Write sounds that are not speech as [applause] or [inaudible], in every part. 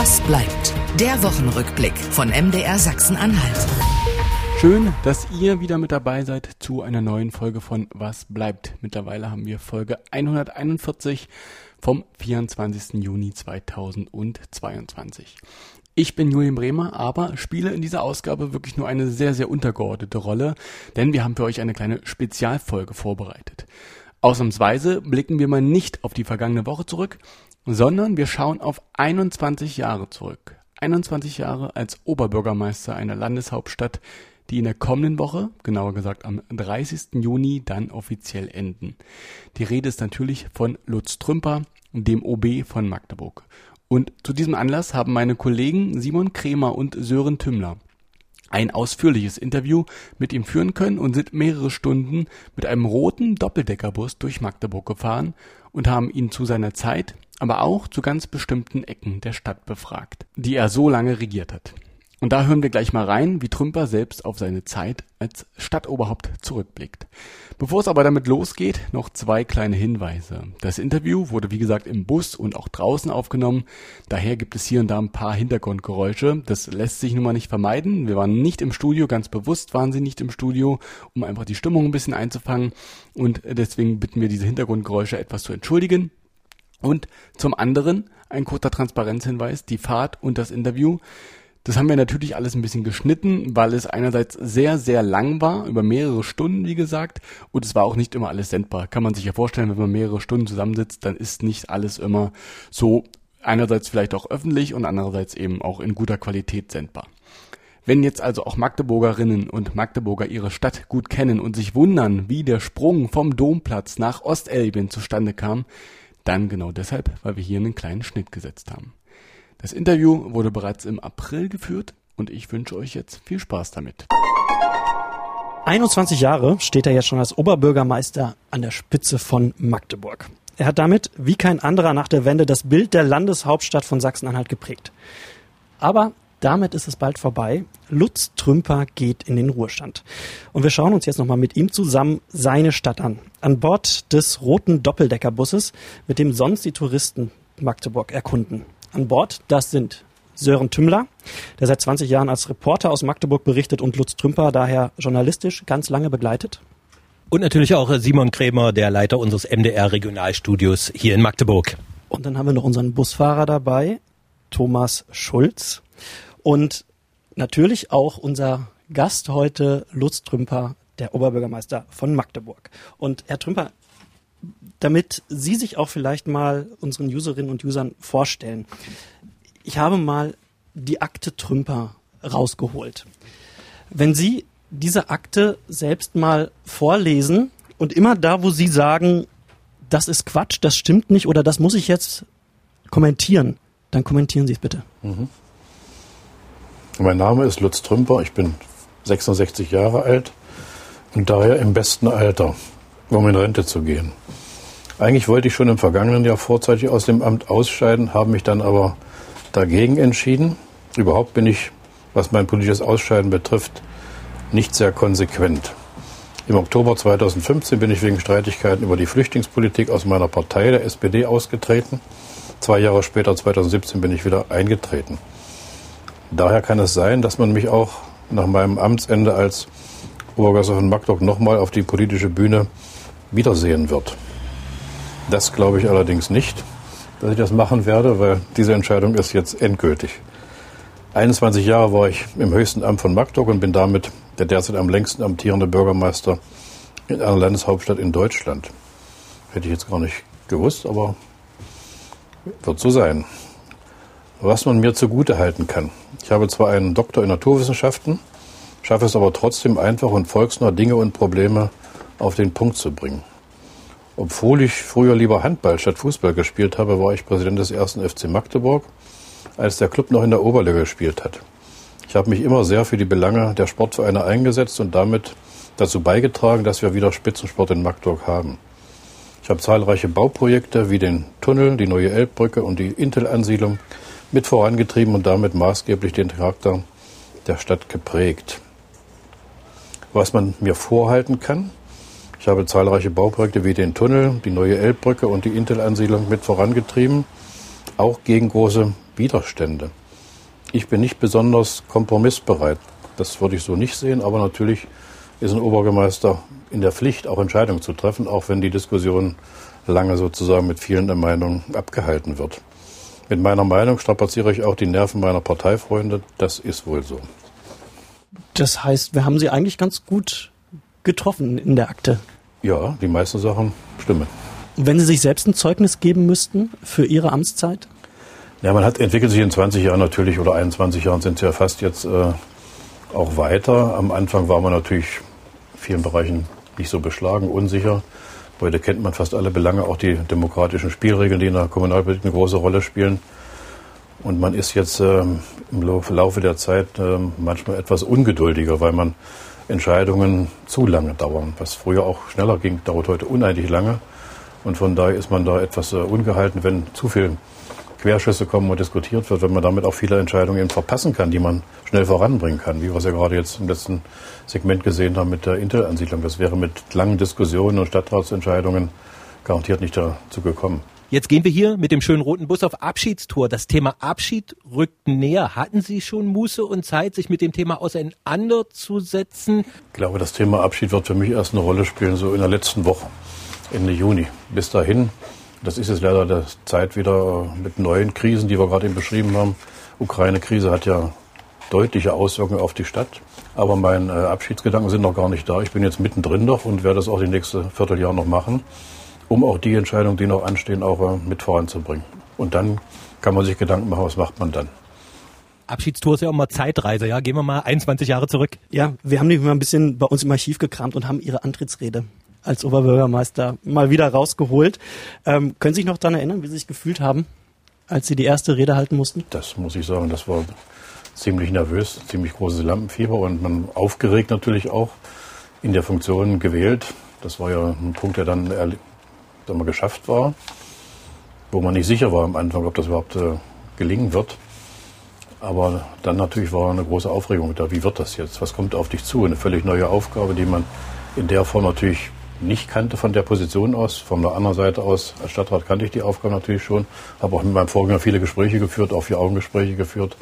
Was bleibt? Der Wochenrückblick von MDR Sachsen-Anhalt. Schön, dass ihr wieder mit dabei seid zu einer neuen Folge von Was bleibt. Mittlerweile haben wir Folge 141 vom 24. Juni 2022. Ich bin Julian Bremer, aber spiele in dieser Ausgabe wirklich nur eine sehr, sehr untergeordnete Rolle, denn wir haben für euch eine kleine Spezialfolge vorbereitet. Ausnahmsweise blicken wir mal nicht auf die vergangene Woche zurück, sondern wir schauen auf 21 Jahre zurück. 21 Jahre als Oberbürgermeister einer Landeshauptstadt, die in der kommenden Woche, genauer gesagt am 30. Juni, dann offiziell enden. Die Rede ist natürlich von Lutz Trümper, dem OB von Magdeburg. Und zu diesem Anlass haben meine Kollegen Simon Kremer und Sören Tümmler ein ausführliches Interview mit ihm führen können und sind mehrere Stunden mit einem roten Doppeldeckerbus durch Magdeburg gefahren und haben ihn zu seiner Zeit, aber auch zu ganz bestimmten Ecken der Stadt befragt, die er so lange regiert hat. Und da hören wir gleich mal rein, wie Trümper selbst auf seine Zeit als Stadtoberhaupt zurückblickt. Bevor es aber damit losgeht, noch zwei kleine Hinweise. Das Interview wurde wie gesagt im Bus und auch draußen aufgenommen, daher gibt es hier und da ein paar Hintergrundgeräusche. Das lässt sich nun mal nicht vermeiden. Wir waren nicht im Studio, ganz bewusst waren sie nicht im Studio, um einfach die Stimmung ein bisschen einzufangen und deswegen bitten wir diese Hintergrundgeräusche etwas zu entschuldigen. Und zum anderen ein kurzer Transparenzhinweis, die Fahrt und das Interview das haben wir natürlich alles ein bisschen geschnitten, weil es einerseits sehr, sehr lang war, über mehrere Stunden, wie gesagt, und es war auch nicht immer alles sendbar. Kann man sich ja vorstellen, wenn man mehrere Stunden zusammensitzt, dann ist nicht alles immer so einerseits vielleicht auch öffentlich und andererseits eben auch in guter Qualität sendbar. Wenn jetzt also auch Magdeburgerinnen und Magdeburger ihre Stadt gut kennen und sich wundern, wie der Sprung vom Domplatz nach Ostelbien zustande kam, dann genau deshalb, weil wir hier einen kleinen Schnitt gesetzt haben. Das Interview wurde bereits im April geführt und ich wünsche euch jetzt viel Spaß damit. 21 Jahre steht er jetzt schon als Oberbürgermeister an der Spitze von Magdeburg. Er hat damit, wie kein anderer nach der Wende, das Bild der Landeshauptstadt von Sachsen-Anhalt geprägt. Aber damit ist es bald vorbei. Lutz Trümper geht in den Ruhestand. Und wir schauen uns jetzt nochmal mit ihm zusammen seine Stadt an. An Bord des roten Doppeldeckerbusses, mit dem sonst die Touristen Magdeburg erkunden an Bord. Das sind Sören Tümmler, der seit 20 Jahren als Reporter aus Magdeburg berichtet und Lutz Trümper daher journalistisch ganz lange begleitet. Und natürlich auch Simon Krämer, der Leiter unseres MDR Regionalstudios hier in Magdeburg. Und dann haben wir noch unseren Busfahrer dabei, Thomas Schulz. Und natürlich auch unser Gast heute, Lutz Trümper, der Oberbürgermeister von Magdeburg. Und Herr Trümper, damit Sie sich auch vielleicht mal unseren Userinnen und Usern vorstellen. Ich habe mal die Akte Trümper rausgeholt. Wenn Sie diese Akte selbst mal vorlesen und immer da, wo Sie sagen, das ist Quatsch, das stimmt nicht oder das muss ich jetzt kommentieren, dann kommentieren Sie es bitte. Mhm. Mein Name ist Lutz Trümper, ich bin 66 Jahre alt und daher im besten Alter, um in Rente zu gehen. Eigentlich wollte ich schon im vergangenen Jahr vorzeitig aus dem Amt ausscheiden, habe mich dann aber dagegen entschieden. Überhaupt bin ich, was mein politisches Ausscheiden betrifft, nicht sehr konsequent. Im Oktober 2015 bin ich wegen Streitigkeiten über die Flüchtlingspolitik aus meiner Partei, der SPD, ausgetreten. Zwei Jahre später, 2017, bin ich wieder eingetreten. Daher kann es sein, dass man mich auch nach meinem Amtsende als Obergast von Magdeburg nochmal auf die politische Bühne wiedersehen wird. Das glaube ich allerdings nicht, dass ich das machen werde, weil diese Entscheidung ist jetzt endgültig. 21 Jahre war ich im höchsten Amt von Magdeburg und bin damit der derzeit am längsten amtierende Bürgermeister in einer Landeshauptstadt in Deutschland. Hätte ich jetzt gar nicht gewusst, aber wird so sein. Was man mir zugute halten kann. Ich habe zwar einen Doktor in Naturwissenschaften, schaffe es aber trotzdem einfach und volksnah Dinge und Probleme auf den Punkt zu bringen. Obwohl ich früher lieber Handball statt Fußball gespielt habe, war ich Präsident des ersten FC Magdeburg, als der Club noch in der Oberliga gespielt hat. Ich habe mich immer sehr für die Belange der Sportvereine eingesetzt und damit dazu beigetragen, dass wir wieder Spitzensport in Magdeburg haben. Ich habe zahlreiche Bauprojekte wie den Tunnel, die neue Elbbrücke und die Intel-Ansiedlung mit vorangetrieben und damit maßgeblich den Charakter der Stadt geprägt. Was man mir vorhalten kann, ich habe zahlreiche Bauprojekte wie den Tunnel, die neue Elbbrücke und die Intel-Ansiedlung mit vorangetrieben, auch gegen große Widerstände. Ich bin nicht besonders kompromissbereit. Das würde ich so nicht sehen, aber natürlich ist ein Obergemeister in der Pflicht, auch Entscheidungen zu treffen, auch wenn die Diskussion lange sozusagen mit vielen Meinungen abgehalten wird. Mit meiner Meinung strapaziere ich auch die Nerven meiner Parteifreunde. Das ist wohl so. Das heißt, wir haben Sie eigentlich ganz gut getroffen in der Akte. Ja, die meisten Sachen stimmen. Wenn Sie sich selbst ein Zeugnis geben müssten für Ihre Amtszeit? Ja, man hat entwickelt sich in 20 Jahren natürlich oder 21 Jahren sind es ja fast jetzt äh, auch weiter. Am Anfang war man natürlich in vielen Bereichen nicht so beschlagen, unsicher. Heute kennt man fast alle Belange, auch die demokratischen Spielregeln, die in der Kommunalpolitik eine große Rolle spielen. Und man ist jetzt ähm, im Laufe der Zeit ähm, manchmal etwas ungeduldiger, weil man Entscheidungen zu lange dauern. Was früher auch schneller ging, dauert heute unendlich lange. Und von daher ist man da etwas äh, ungehalten, wenn zu viel Querschüsse kommen und diskutiert wird, wenn man damit auch viele Entscheidungen eben verpassen kann, die man schnell voranbringen kann, wie wir es ja gerade jetzt im letzten Segment gesehen haben mit der Intel-Ansiedlung. Das wäre mit langen Diskussionen und Stadtratsentscheidungen garantiert nicht dazu gekommen. Jetzt gehen wir hier mit dem schönen roten Bus auf Abschiedstour. Das Thema Abschied rückt näher. Hatten Sie schon Muße und Zeit, sich mit dem Thema auseinanderzusetzen? Ich glaube, das Thema Abschied wird für mich erst eine Rolle spielen, so in der letzten Woche, Ende Juni. Bis dahin das ist jetzt leider der Zeit wieder mit neuen Krisen, die wir gerade eben beschrieben haben. Ukraine-Krise hat ja deutliche Auswirkungen auf die Stadt. Aber meine äh, Abschiedsgedanken sind noch gar nicht da. Ich bin jetzt mittendrin noch und werde das auch die nächste Vierteljahr noch machen, um auch die Entscheidungen, die noch anstehen, auch äh, mit voranzubringen. Und dann kann man sich Gedanken machen, was macht man dann. Abschiedstour ist ja auch mal Zeitreise, ja? Gehen wir mal 21 Jahre zurück. Ja, wir haben nämlich mal ein bisschen bei uns im Archiv gekramt und haben Ihre Antrittsrede als Oberbürgermeister mal wieder rausgeholt. Ähm, können Sie sich noch daran erinnern, wie Sie sich gefühlt haben, als Sie die erste Rede halten mussten? Das muss ich sagen, das war ziemlich nervös, ziemlich großes Lampenfieber und man aufgeregt natürlich auch in der Funktion gewählt. Das war ja ein Punkt, der dann mal geschafft war, wo man nicht sicher war am Anfang, ob das überhaupt äh, gelingen wird. Aber dann natürlich war eine große Aufregung da. Wie wird das jetzt? Was kommt auf dich zu? Eine völlig neue Aufgabe, die man in der Form natürlich nicht kannte von der Position aus. Von der anderen Seite aus, als Stadtrat kannte ich die Aufgabe natürlich schon. Habe auch mit meinem Vorgänger viele Gespräche geführt, auch vier Augengespräche geführt.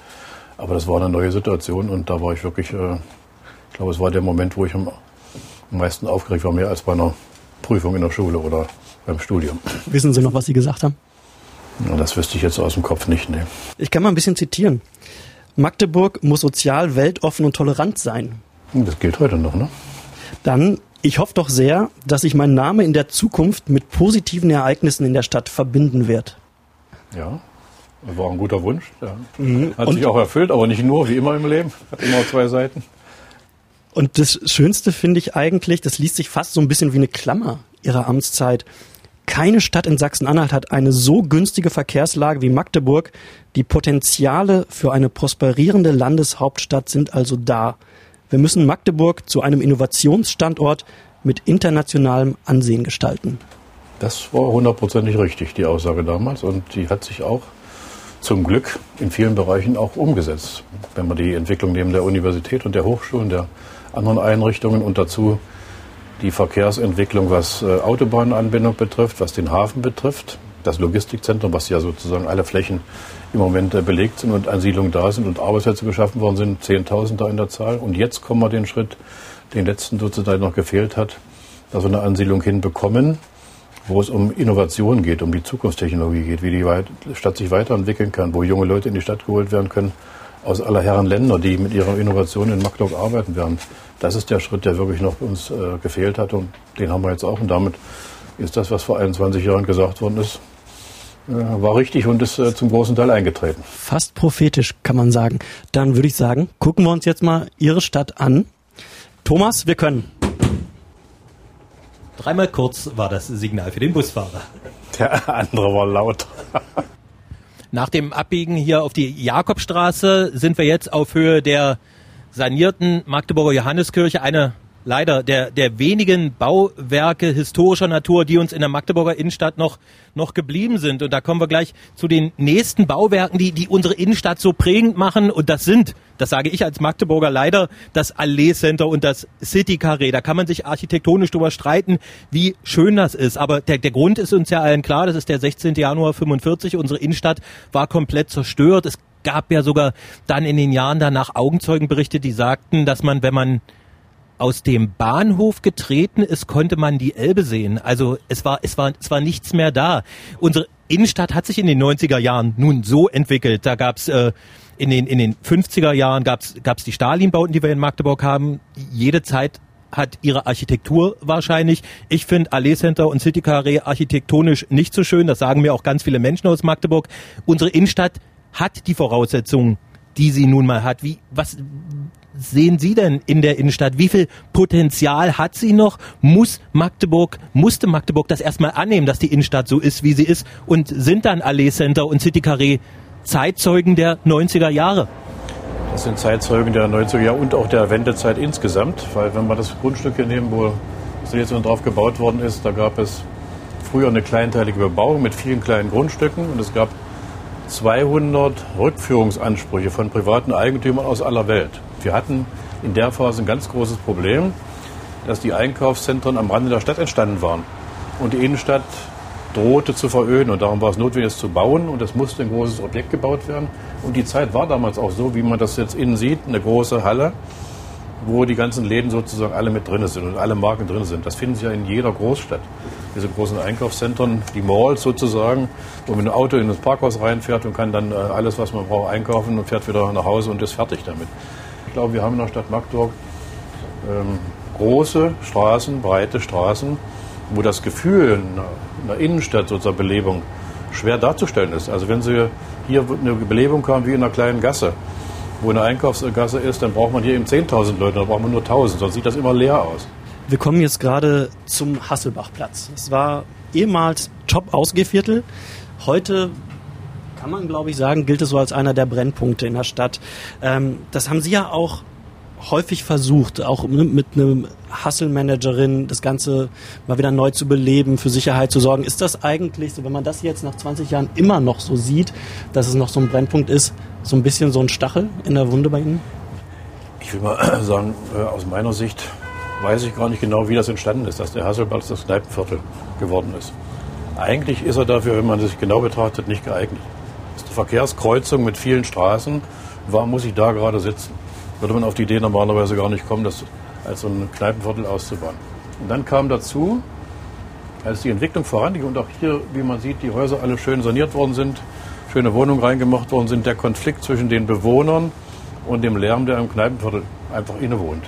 Aber das war eine neue Situation und da war ich wirklich, äh, ich glaube, es war der Moment, wo ich am meisten aufgeregt war, mehr als bei einer Prüfung in der Schule oder beim Studium. Wissen Sie noch, was Sie gesagt haben? Ja, das wüsste ich jetzt aus dem Kopf nicht, nee. Ich kann mal ein bisschen zitieren. Magdeburg muss sozial, weltoffen und tolerant sein. Das gilt heute noch, ne? Dann ich hoffe doch sehr, dass sich mein Name in der Zukunft mit positiven Ereignissen in der Stadt verbinden wird. Ja, war ein guter Wunsch. Ja. Mhm. Hat und sich auch erfüllt, aber nicht nur, wie immer im Leben. Hat immer zwei Seiten. Und das Schönste finde ich eigentlich, das liest sich fast so ein bisschen wie eine Klammer ihrer Amtszeit. Keine Stadt in Sachsen-Anhalt hat eine so günstige Verkehrslage wie Magdeburg. Die Potenziale für eine prosperierende Landeshauptstadt sind also da. Wir müssen Magdeburg zu einem Innovationsstandort mit internationalem Ansehen gestalten. Das war hundertprozentig richtig, die Aussage damals. Und die hat sich auch zum Glück in vielen Bereichen auch umgesetzt. Wenn man die Entwicklung neben der Universität und der Hochschulen, der anderen Einrichtungen und dazu die Verkehrsentwicklung, was äh, Autobahnanbindung betrifft, was den Hafen betrifft, das Logistikzentrum, was ja sozusagen alle Flächen im Moment äh, belegt sind und Ansiedlungen da sind und Arbeitsplätze geschaffen worden sind, 10.000 da in der Zahl. Und jetzt kommen wir den Schritt, den letzten sozusagen noch gefehlt hat, dass wir eine Ansiedlung hinbekommen, wo es um Innovation geht, um die Zukunftstechnologie geht, wie die Stadt sich weiterentwickeln kann, wo junge Leute in die Stadt geholt werden können aus aller Herren Länder, die mit ihrer Innovation in Magdeburg arbeiten werden. Das ist der Schritt, der wirklich noch uns äh, gefehlt hat und den haben wir jetzt auch. Und damit ist das, was vor 21 Jahren gesagt worden ist, war richtig und ist äh, zum großen Teil eingetreten. Fast prophetisch, kann man sagen. Dann würde ich sagen, gucken wir uns jetzt mal Ihre Stadt an. Thomas, wir können. Dreimal kurz war das Signal für den Busfahrer. Der andere war laut. Nach dem Abbiegen hier auf die Jakobstraße sind wir jetzt auf Höhe der sanierten Magdeburger Johanneskirche. Eine leider der, der wenigen Bauwerke historischer Natur, die uns in der Magdeburger Innenstadt noch, noch geblieben sind. Und da kommen wir gleich zu den nächsten Bauwerken, die, die unsere Innenstadt so prägend machen. Und das sind, das sage ich als Magdeburger leider, das Allee Center und das City Carré. Da kann man sich architektonisch drüber streiten, wie schön das ist. Aber der, der Grund ist uns ja allen klar. Das ist der 16. Januar 45. Unsere Innenstadt war komplett zerstört. Es gab ja sogar dann in den Jahren danach Augenzeugenberichte, die sagten, dass man, wenn man aus dem Bahnhof getreten ist, konnte man die Elbe sehen. Also es war, es war, es war nichts mehr da. Unsere Innenstadt hat sich in den 90er Jahren nun so entwickelt. Da gab's äh, in den, in den 50er Jahren gab's gab's die Stalin-Bauten, die wir in Magdeburg haben. Jede Zeit hat ihre Architektur wahrscheinlich. Ich finde Allee Center und City Carré architektonisch nicht so schön. Das sagen mir auch ganz viele Menschen aus Magdeburg. Unsere Innenstadt hat die Voraussetzungen, die sie nun mal hat. Wie, was, sehen Sie denn in der Innenstadt? Wie viel Potenzial hat sie noch? Muss Magdeburg, musste Magdeburg das erstmal annehmen, dass die Innenstadt so ist, wie sie ist? Und sind dann Allee Center und City Carré Zeitzeugen der 90er Jahre? Das sind Zeitzeugen der 90er Jahre und auch der Wendezeit insgesamt, weil wenn wir das Grundstück hier nehmen, wo jetzt drauf gebaut worden ist, da gab es früher eine kleinteilige Bebauung mit vielen kleinen Grundstücken und es gab 200 Rückführungsansprüche von privaten Eigentümern aus aller Welt. Wir hatten in der Phase ein ganz großes Problem, dass die Einkaufszentren am Rande der Stadt entstanden waren. Und die Innenstadt drohte zu veröden und darum war es notwendig, es zu bauen und es musste ein großes Objekt gebaut werden. Und die Zeit war damals auch so, wie man das jetzt innen sieht, eine große Halle, wo die ganzen Läden sozusagen alle mit drin sind und alle Marken drin sind. Das finden Sie ja in jeder Großstadt. Diese großen Einkaufszentren, die Malls sozusagen, wo man ein Auto in das Parkhaus reinfährt und kann dann äh, alles, was man braucht, einkaufen und fährt wieder nach Hause und ist fertig damit glaube, wir haben in der Stadt Magdeburg ähm, große Straßen, breite Straßen, wo das Gefühl einer Innenstadt sozusagen Belebung schwer darzustellen ist. Also wenn Sie hier eine Belebung haben wie in einer kleinen Gasse, wo eine Einkaufsgasse ist, dann braucht man hier eben 10.000 Leute, dann braucht man nur 1.000, sonst sieht das immer leer aus. Wir kommen jetzt gerade zum Hasselbachplatz. Es war ehemals Top-Ausgehviertel. Heute kann man, glaube ich, sagen, gilt es so als einer der Brennpunkte in der Stadt. Ähm, das haben Sie ja auch häufig versucht, auch mit einem Hustle-Managerin das Ganze mal wieder neu zu beleben, für Sicherheit zu sorgen. Ist das eigentlich so, wenn man das jetzt nach 20 Jahren immer noch so sieht, dass es noch so ein Brennpunkt ist, so ein bisschen so ein Stachel in der Wunde bei Ihnen? Ich will mal [clears throat] sagen, äh, aus meiner Sicht weiß ich gar nicht genau, wie das entstanden ist, dass der Hasselplatz das Kneipenviertel geworden ist. Eigentlich ist er dafür, wenn man sich genau betrachtet, nicht geeignet. Verkehrskreuzung mit vielen Straßen. Warum muss ich da gerade sitzen? Würde man auf die Idee normalerweise gar nicht kommen, das als so ein Kneipenviertel auszubauen. Und dann kam dazu, als die Entwicklung voranging und auch hier, wie man sieht, die Häuser alle schön saniert worden sind, schöne Wohnungen reingemacht worden sind, der Konflikt zwischen den Bewohnern und dem Lärm, der im Kneipenviertel einfach innewohnt.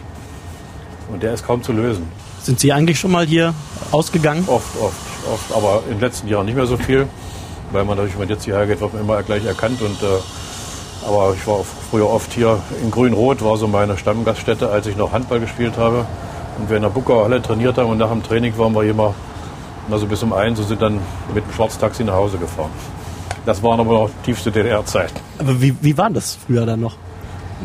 Und der ist kaum zu lösen. Sind Sie eigentlich schon mal hier ausgegangen? Oft, oft, oft, aber in den letzten Jahren nicht mehr so viel weil man natürlich, wenn man jetzt hierher geht, wird man immer gleich erkannt. Und, äh, aber ich war früher oft hier in Grün-Rot, war so meine Stammgaststätte, als ich noch Handball gespielt habe. Und wir in der Bucker Halle trainiert haben und nach dem Training waren wir immer also bis um eins und sind dann mit dem Schwarztaxi nach Hause gefahren. Das waren aber noch tiefste DDR-Zeiten. Aber wie, wie war das früher dann noch?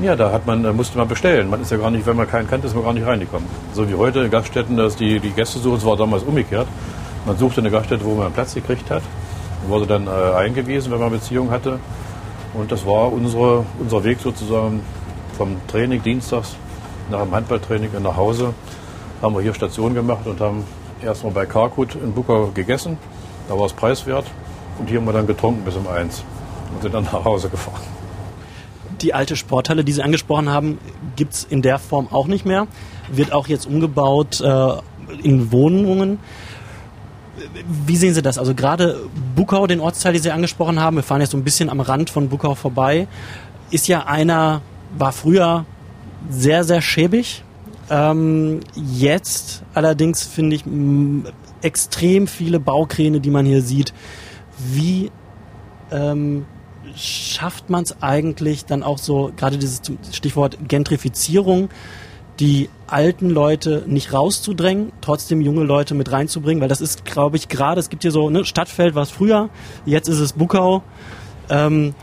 Ja, da hat man, musste man bestellen. Man ist ja gar nicht, wenn man keinen kannte, ist man gar nicht reingekommen. So wie heute in Gaststätten, dass die, die Gäste suchen, es war damals umgekehrt. Man suchte eine Gaststätte, wo man einen Platz gekriegt hat wurde dann äh, eingewiesen, wenn man Beziehung hatte. Und das war unsere, unser Weg sozusagen vom Training dienstags nach dem Handballtraining nach Hause. Haben wir hier Station gemacht und haben erstmal bei Karkut in Buka gegessen. Da war es preiswert. Und hier haben wir dann getrunken bis um eins und sind dann [laughs] nach Hause gefahren. Die alte Sporthalle, die Sie angesprochen haben, gibt es in der Form auch nicht mehr. Wird auch jetzt umgebaut äh, in Wohnungen. Wie sehen Sie das? Also gerade Bukau, den Ortsteil, den Sie angesprochen haben, wir fahren jetzt so ein bisschen am Rand von Bukau vorbei, ist ja einer, war früher sehr, sehr schäbig. Ähm, jetzt allerdings finde ich extrem viele Baukräne, die man hier sieht. Wie ähm, schafft man es eigentlich dann auch so, gerade dieses Stichwort Gentrifizierung, die alten Leute nicht rauszudrängen, trotzdem junge Leute mit reinzubringen, weil das ist, glaube ich, gerade, es gibt hier so, ne, Stadtfeld war es früher, jetzt ist es Bukau, ähm,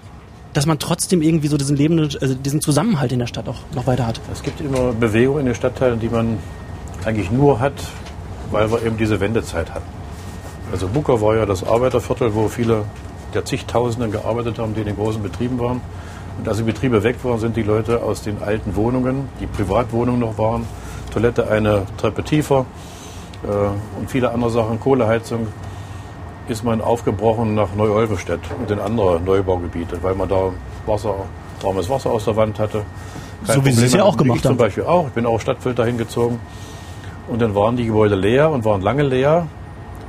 dass man trotzdem irgendwie so diesen lebenden, also diesen Zusammenhalt in der Stadt auch noch weiter hat. Es gibt immer Bewegungen in den Stadtteilen, die man eigentlich nur hat, weil wir eben diese Wendezeit hatten. Also Buka war ja das Arbeiterviertel, wo viele der zigtausenden gearbeitet haben, die in den großen Betrieben waren. Und als die Betriebe weg waren, sind die Leute aus den alten Wohnungen, die Privatwohnungen noch waren, Toilette eine Treppe tiefer äh, und viele andere Sachen, Kohleheizung, ist man aufgebrochen nach Neu-Olvestedt und in andere Neubaugebiete, weil man da Wasser, warmes Wasser aus der Wand hatte. Kein so wie Sie es ja auch gemacht ich haben. Zum Beispiel auch. Ich bin auch Stadtfilter hingezogen. Und dann waren die Gebäude leer und waren lange leer.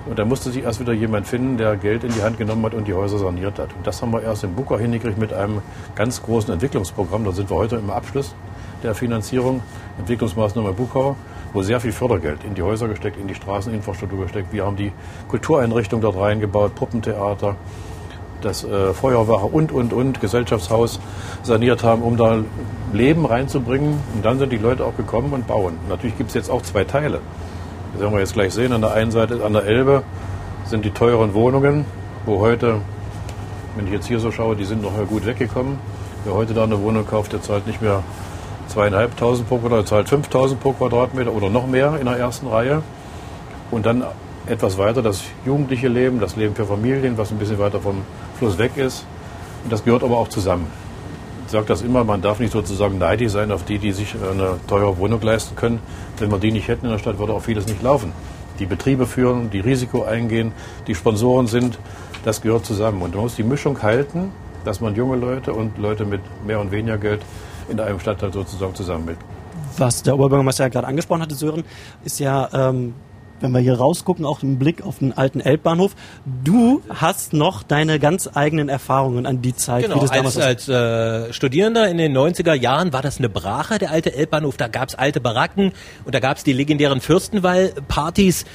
Und da musste sich erst wieder jemand finden, der Geld in die Hand genommen hat und die Häuser saniert hat. Und das haben wir erst in Buka hingekriegt mit einem ganz großen Entwicklungsprogramm. Da sind wir heute im Abschluss der Finanzierung, Entwicklungsmaßnahme Bukau, wo sehr viel Fördergeld in die Häuser gesteckt, in die Straßeninfrastruktur gesteckt. Wir haben die Kultureinrichtung dort reingebaut, Puppentheater, das äh, Feuerwache und, und, und, Gesellschaftshaus saniert haben, um da Leben reinzubringen. Und dann sind die Leute auch gekommen und bauen. Natürlich gibt es jetzt auch zwei Teile. Das werden wir jetzt gleich sehen. An der einen Seite, an der Elbe, sind die teuren Wohnungen, wo heute, wenn ich jetzt hier so schaue, die sind noch gut weggekommen. Wer heute da eine Wohnung kauft, der zahlt nicht mehr zweieinhalbtausend pro Quadratmeter, zahlt 5000 pro Quadratmeter oder noch mehr in der ersten Reihe. Und dann etwas weiter das jugendliche Leben, das Leben für Familien, was ein bisschen weiter vom Fluss weg ist. Und das gehört aber auch zusammen. Ich sage das immer, man darf nicht sozusagen neidisch sein auf die, die sich eine teure Wohnung leisten können. Wenn wir die nicht hätten in der Stadt, würde auch vieles nicht laufen. Die Betriebe führen, die Risiko eingehen, die Sponsoren sind, das gehört zusammen. Und man muss die Mischung halten, dass man junge Leute und Leute mit mehr und weniger Geld in einem Stadtteil sozusagen zusammenbringt. Was der Oberbürgermeister ja gerade angesprochen hatte, Sören, ist ja ähm, wenn wir hier rausgucken, auch im Blick auf den alten Elbbahnhof. Du hast noch deine ganz eigenen Erfahrungen an die Zeit. Genau, wie das damals als, als äh, Studierender in den 90er Jahren war das eine Brache, der alte Elbbahnhof. Da gab's alte Baracken und da gab's die legendären Fürstenwall-Partys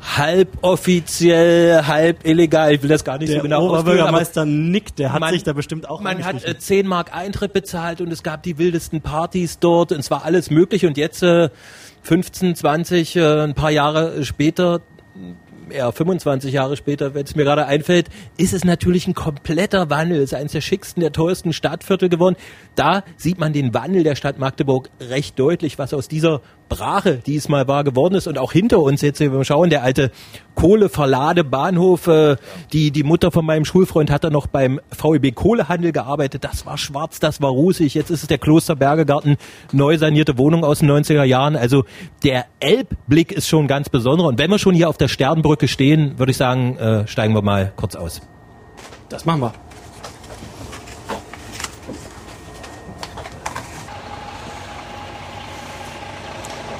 halb offiziell, halb illegal. Ich will das gar nicht der so genau Oberbürgermeister Nick, der hat man, sich da bestimmt auch Man hat äh, 10 Mark Eintritt bezahlt und es gab die wildesten Partys dort und es war alles möglich und jetzt äh, 15, 20, äh, ein paar Jahre später eher 25 Jahre später, wenn es mir gerade einfällt, ist es natürlich ein kompletter Wandel. Es ist eines der schicksten, der teuersten Stadtviertel geworden. Da sieht man den Wandel der Stadt Magdeburg recht deutlich, was aus dieser Brache, die es mal war, geworden ist. Und auch hinter uns jetzt, wenn wir schauen, der alte Kohleverladebahnhof, äh, die, die Mutter von meinem Schulfreund hat da noch beim VEB Kohlehandel gearbeitet. Das war schwarz, das war rußig. Jetzt ist es der Klosterbergegarten, neu sanierte Wohnung aus den 90er Jahren. Also der Elbblick ist schon ganz besonderer. Und wenn wir schon hier auf der Sternbrücke stehen, würde ich sagen, äh, steigen wir mal kurz aus. Das machen wir.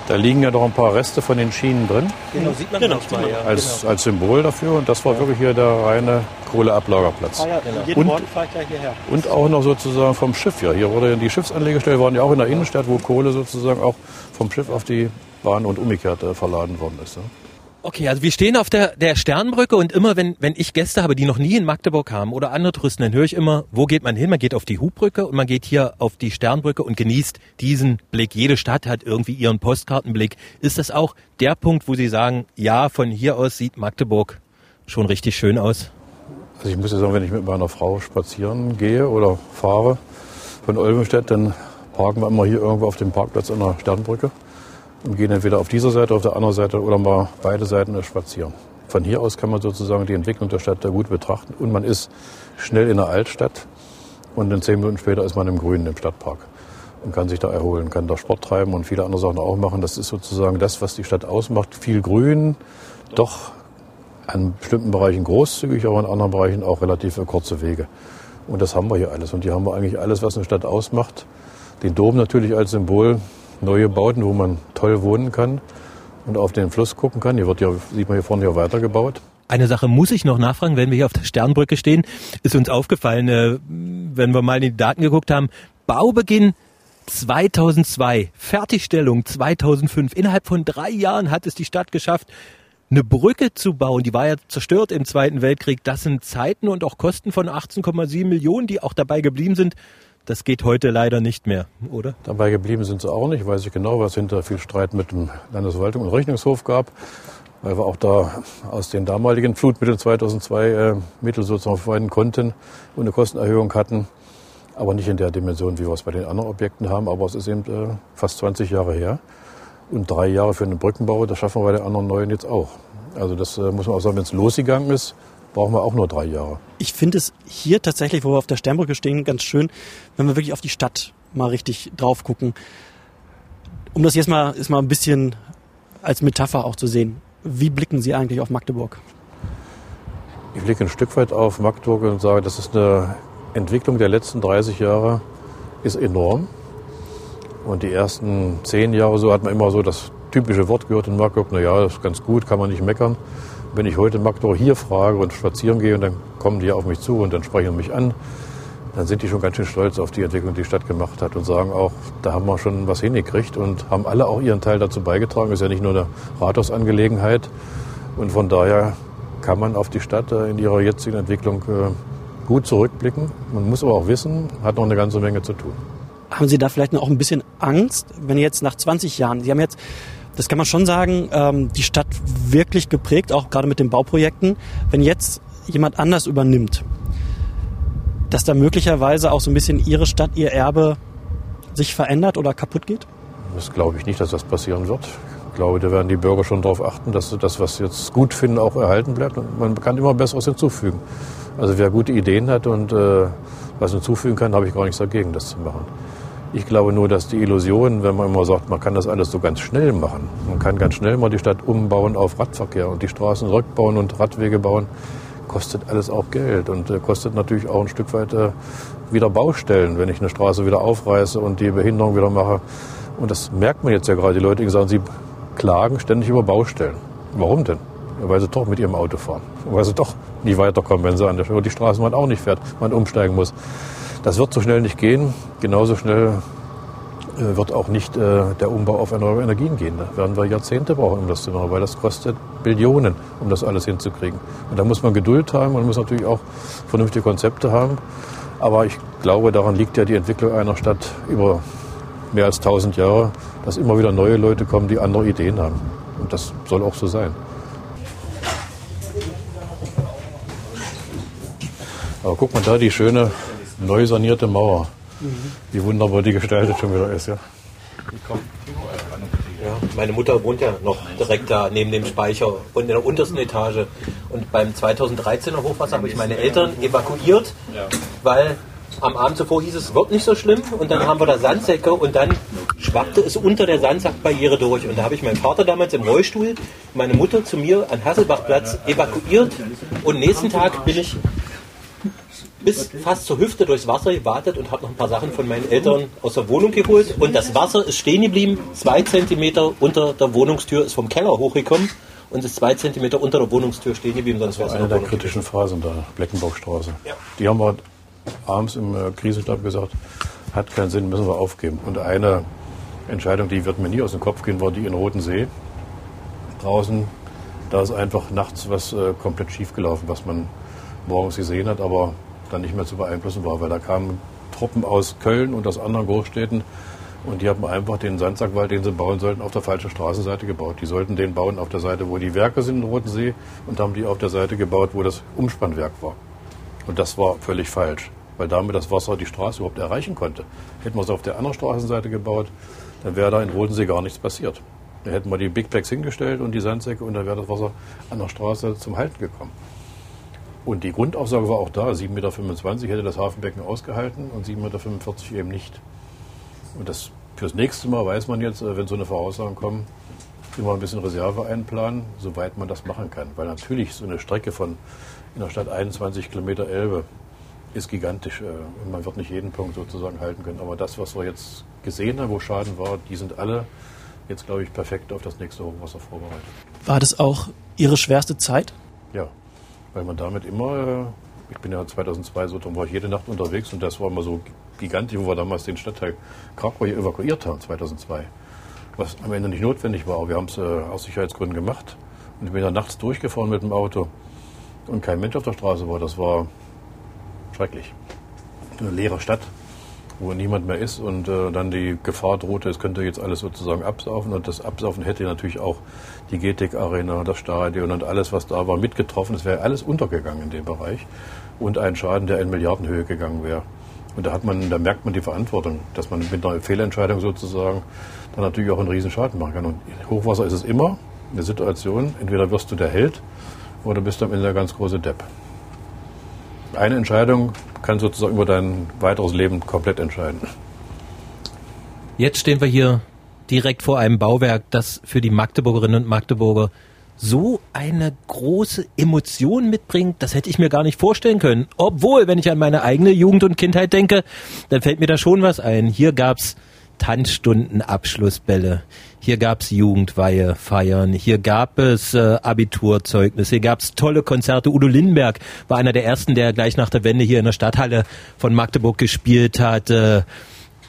Da liegen ja noch ein paar Reste von den Schienen drin. Genau, sieht man genau, manchmal, ja. Als, genau. als Symbol dafür. Und das war ja. wirklich hier der reine Kohleablagerplatz. Ah, ja, genau. Jeden und, Morgen fahre ich gleich hierher. Und auch noch sozusagen vom Schiff ja. Hier wurde die Schiffsanlegestelle waren ja auch in der Innenstadt, wo Kohle sozusagen auch vom Schiff auf die Bahn und umgekehrt äh, verladen worden ist. Ja. Okay, also wir stehen auf der, der Sternbrücke und immer, wenn, wenn ich Gäste habe, die noch nie in Magdeburg haben oder andere Touristen, dann höre ich immer, wo geht man hin? Man geht auf die Hubbrücke und man geht hier auf die Sternbrücke und genießt diesen Blick. Jede Stadt hat irgendwie ihren Postkartenblick. Ist das auch der Punkt, wo Sie sagen, ja, von hier aus sieht Magdeburg schon richtig schön aus? Also ich muss ja sagen, wenn ich mit meiner Frau spazieren gehe oder fahre von Olvenstedt, dann parken wir immer hier irgendwo auf dem Parkplatz an der Sternbrücke und gehen entweder auf dieser Seite, auf der anderen Seite oder mal beide Seiten spazieren. Von hier aus kann man sozusagen die Entwicklung der Stadt da gut betrachten und man ist schnell in der Altstadt und in zehn Minuten später ist man im Grünen, im Stadtpark und kann sich da erholen, kann da Sport treiben und viele andere Sachen auch machen. Das ist sozusagen das, was die Stadt ausmacht. Viel Grün, doch an bestimmten Bereichen großzügig, aber in anderen Bereichen auch relativ kurze Wege. Und das haben wir hier alles. Und hier haben wir eigentlich alles, was eine Stadt ausmacht. Den Dom natürlich als Symbol neue Bauten, wo man toll wohnen kann und auf den Fluss gucken kann. Hier wird ja, sieht man hier vorne ja weitergebaut. Eine Sache muss ich noch nachfragen, wenn wir hier auf der Sternbrücke stehen, ist uns aufgefallen, äh, wenn wir mal in die Daten geguckt haben, Baubeginn 2002, Fertigstellung 2005. Innerhalb von drei Jahren hat es die Stadt geschafft, eine Brücke zu bauen. Die war ja zerstört im Zweiten Weltkrieg. Das sind Zeiten und auch Kosten von 18,7 Millionen, die auch dabei geblieben sind. Das geht heute leider nicht mehr, oder? Dabei geblieben sind sie auch nicht. Weiß ich genau, was hinter viel Streit mit dem Landesverwaltung und Rechnungshof gab, weil wir auch da aus den damaligen Flutmitteln 2002 äh, Mittel sozusagen verwenden konnten und eine Kostenerhöhung hatten. Aber nicht in der Dimension, wie wir es bei den anderen Objekten haben. Aber es ist eben äh, fast 20 Jahre her. Und drei Jahre für einen Brückenbau, das schaffen wir bei den anderen neuen jetzt auch. Also das äh, muss man auch sagen, wenn es losgegangen ist, brauchen wir auch nur drei Jahre. Ich finde es hier tatsächlich, wo wir auf der Sternbrücke stehen, ganz schön, wenn wir wirklich auf die Stadt mal richtig drauf gucken. Um das jetzt mal, ist mal ein bisschen als Metapher auch zu sehen. Wie blicken Sie eigentlich auf Magdeburg? Ich blicke ein Stück weit auf Magdeburg und sage, das ist eine Entwicklung der letzten 30 Jahre, ist enorm. Und die ersten zehn Jahre so hat man immer so das typische Wort gehört in Magdeburg, na ja, das ist ganz gut, kann man nicht meckern. Wenn ich heute Magdeburg hier frage und spazieren gehe und dann kommen die auf mich zu und dann sprechen mich an, dann sind die schon ganz schön stolz auf die Entwicklung, die die Stadt gemacht hat und sagen auch, da haben wir schon was hingekriegt und haben alle auch ihren Teil dazu beigetragen. Ist ja nicht nur eine Rathausangelegenheit und von daher kann man auf die Stadt äh, in ihrer jetzigen Entwicklung äh, gut zurückblicken. Man muss aber auch wissen, hat noch eine ganze Menge zu tun. Haben Sie da vielleicht noch ein bisschen Angst, wenn jetzt nach 20 Jahren, Sie haben jetzt, das kann man schon sagen, ähm, die Stadt wirklich geprägt, auch gerade mit den Bauprojekten, wenn jetzt jemand anders übernimmt, dass da möglicherweise auch so ein bisschen Ihre Stadt, Ihr Erbe sich verändert oder kaputt geht? Das glaube ich nicht, dass das passieren wird. Ich glaube, da werden die Bürger schon darauf achten, dass das, was sie jetzt gut finden, auch erhalten bleibt. Und man kann immer Besseres hinzufügen. Also wer gute Ideen hat und äh, was hinzufügen kann, habe ich gar nichts dagegen, das zu machen. Ich glaube nur, dass die Illusion, wenn man immer sagt, man kann das alles so ganz schnell machen, man kann ganz schnell mal die Stadt umbauen auf Radverkehr und die Straßen rückbauen und Radwege bauen, kostet alles auch Geld und äh, kostet natürlich auch ein Stück weit äh, wieder Baustellen, wenn ich eine Straße wieder aufreiße und die Behinderung wieder mache. Und das merkt man jetzt ja gerade. Die Leute die sagen, sie klagen ständig über Baustellen. Warum denn? Weil sie doch mit ihrem Auto fahren. Weil sie doch nicht weiterkommen, wenn sie an der die Straßenbahn auch nicht fährt, man umsteigen muss. Das wird so schnell nicht gehen. Genauso schnell äh, wird auch nicht äh, der Umbau auf erneuerbare Energien gehen. Da werden wir Jahrzehnte brauchen, um das zu machen, weil das kostet Billionen, um das alles hinzukriegen. Und da muss man Geduld haben und muss natürlich auch vernünftige Konzepte haben. Aber ich glaube, daran liegt ja die Entwicklung einer Stadt über mehr als 1000 Jahre, dass immer wieder neue Leute kommen, die andere Ideen haben. Und das soll auch so sein. Aber guck mal da, die schöne neu sanierte Mauer. Wie wunderbar die gestaltet schon wieder ist, ja. Ja, meine Mutter wohnt ja noch direkt da neben dem Speicher und in der untersten Etage. Und beim 2013er Hochwasser habe ich meine Eltern evakuiert, weil am Abend zuvor hieß es, wird nicht so schlimm. Und dann haben wir da Sandsäcke und dann schwappte es unter der Sandsackbarriere durch. Und da habe ich meinen Vater damals im Rollstuhl, meine Mutter zu mir an Hasselbachplatz evakuiert. Und nächsten Tag bin ich bis fast zur Hüfte durchs Wasser gewartet und habe noch ein paar Sachen von meinen Eltern aus der Wohnung geholt. Und das Wasser ist stehen geblieben, zwei Zentimeter unter der Wohnungstür, ist vom Keller hochgekommen und ist zwei Zentimeter unter der Wohnungstür stehen geblieben. Sonst wäre es eine der kritischen Phasen da, Bleckenburgstraße. Ja. Die haben wir abends im äh, Krisenstab gesagt, hat keinen Sinn, müssen wir aufgeben. Und eine Entscheidung, die wird mir nie aus dem Kopf gehen, war die in Roten See. Draußen, da ist einfach nachts was äh, komplett schiefgelaufen, was man morgens gesehen hat, aber dann nicht mehr zu beeinflussen war, weil da kamen Truppen aus Köln und aus anderen Großstädten und die haben einfach den Sandsackwald, den sie bauen sollten, auf der falschen Straßenseite gebaut. Die sollten den bauen auf der Seite, wo die Werke sind im Roten See und haben die auf der Seite gebaut, wo das Umspannwerk war. Und das war völlig falsch, weil damit das Wasser die Straße überhaupt erreichen konnte. Hätten wir es auf der anderen Straßenseite gebaut, dann wäre da in Rodensee gar nichts passiert. Da hätten wir die Big Bags hingestellt und die Sandsäcke und dann wäre das Wasser an der Straße zum Halten gekommen. Und die Grundaussage war auch da, 7,25 Meter hätte das Hafenbecken ausgehalten und 7,45 Meter eben nicht. Und das fürs nächste Mal weiß man jetzt, äh, wenn so eine Voraussagen kommen, immer ein bisschen Reserve einplanen, soweit man das machen kann. Weil natürlich so eine Strecke von in der Stadt 21 Kilometer Elbe ist gigantisch. Äh, und man wird nicht jeden Punkt sozusagen halten können. Aber das, was wir jetzt gesehen haben, wo Schaden war, die sind alle jetzt, glaube ich, perfekt auf das nächste Hochwasser vorbereitet. War das auch Ihre schwerste Zeit? Ja, weil man damit immer, äh, ich bin ja 2002 so, dann war ich jede Nacht unterwegs und das war immer so gigantisch, wo wir damals den Stadtteil Krakau evakuiert haben, 2002. Was am Ende nicht notwendig war, aber wir haben es äh, aus Sicherheitsgründen gemacht. Und ich bin da nachts durchgefahren mit dem Auto und kein Mensch auf der Straße war. Das war schrecklich. Eine leere Stadt wo niemand mehr ist und äh, dann die Gefahr drohte, es könnte jetzt alles sozusagen absaufen und das Absaufen hätte natürlich auch die GTEC Arena, das Stadion und alles, was da war, mitgetroffen. Es wäre alles untergegangen in dem Bereich und ein Schaden, der in Milliardenhöhe gegangen wäre. Und da hat man, da merkt man die Verantwortung, dass man mit einer Fehlentscheidung sozusagen dann natürlich auch einen riesen Schaden machen kann. Und Hochwasser ist es immer eine Situation, entweder wirst du der Held oder bist du am Ende der ganz große Depp. Eine Entscheidung kann sozusagen über dein weiteres Leben komplett entscheiden. Jetzt stehen wir hier direkt vor einem Bauwerk, das für die Magdeburgerinnen und Magdeburger so eine große Emotion mitbringt, das hätte ich mir gar nicht vorstellen können. Obwohl, wenn ich an meine eigene Jugend und Kindheit denke, dann fällt mir da schon was ein. Hier gab's Tanzstunden, Abschlussbälle. Hier gab's Jugendweihe, Feiern. Hier gab es äh, Abiturzeugnis. Hier gab's tolle Konzerte. Udo Lindenberg war einer der ersten, der gleich nach der Wende hier in der Stadthalle von Magdeburg gespielt hat. Äh,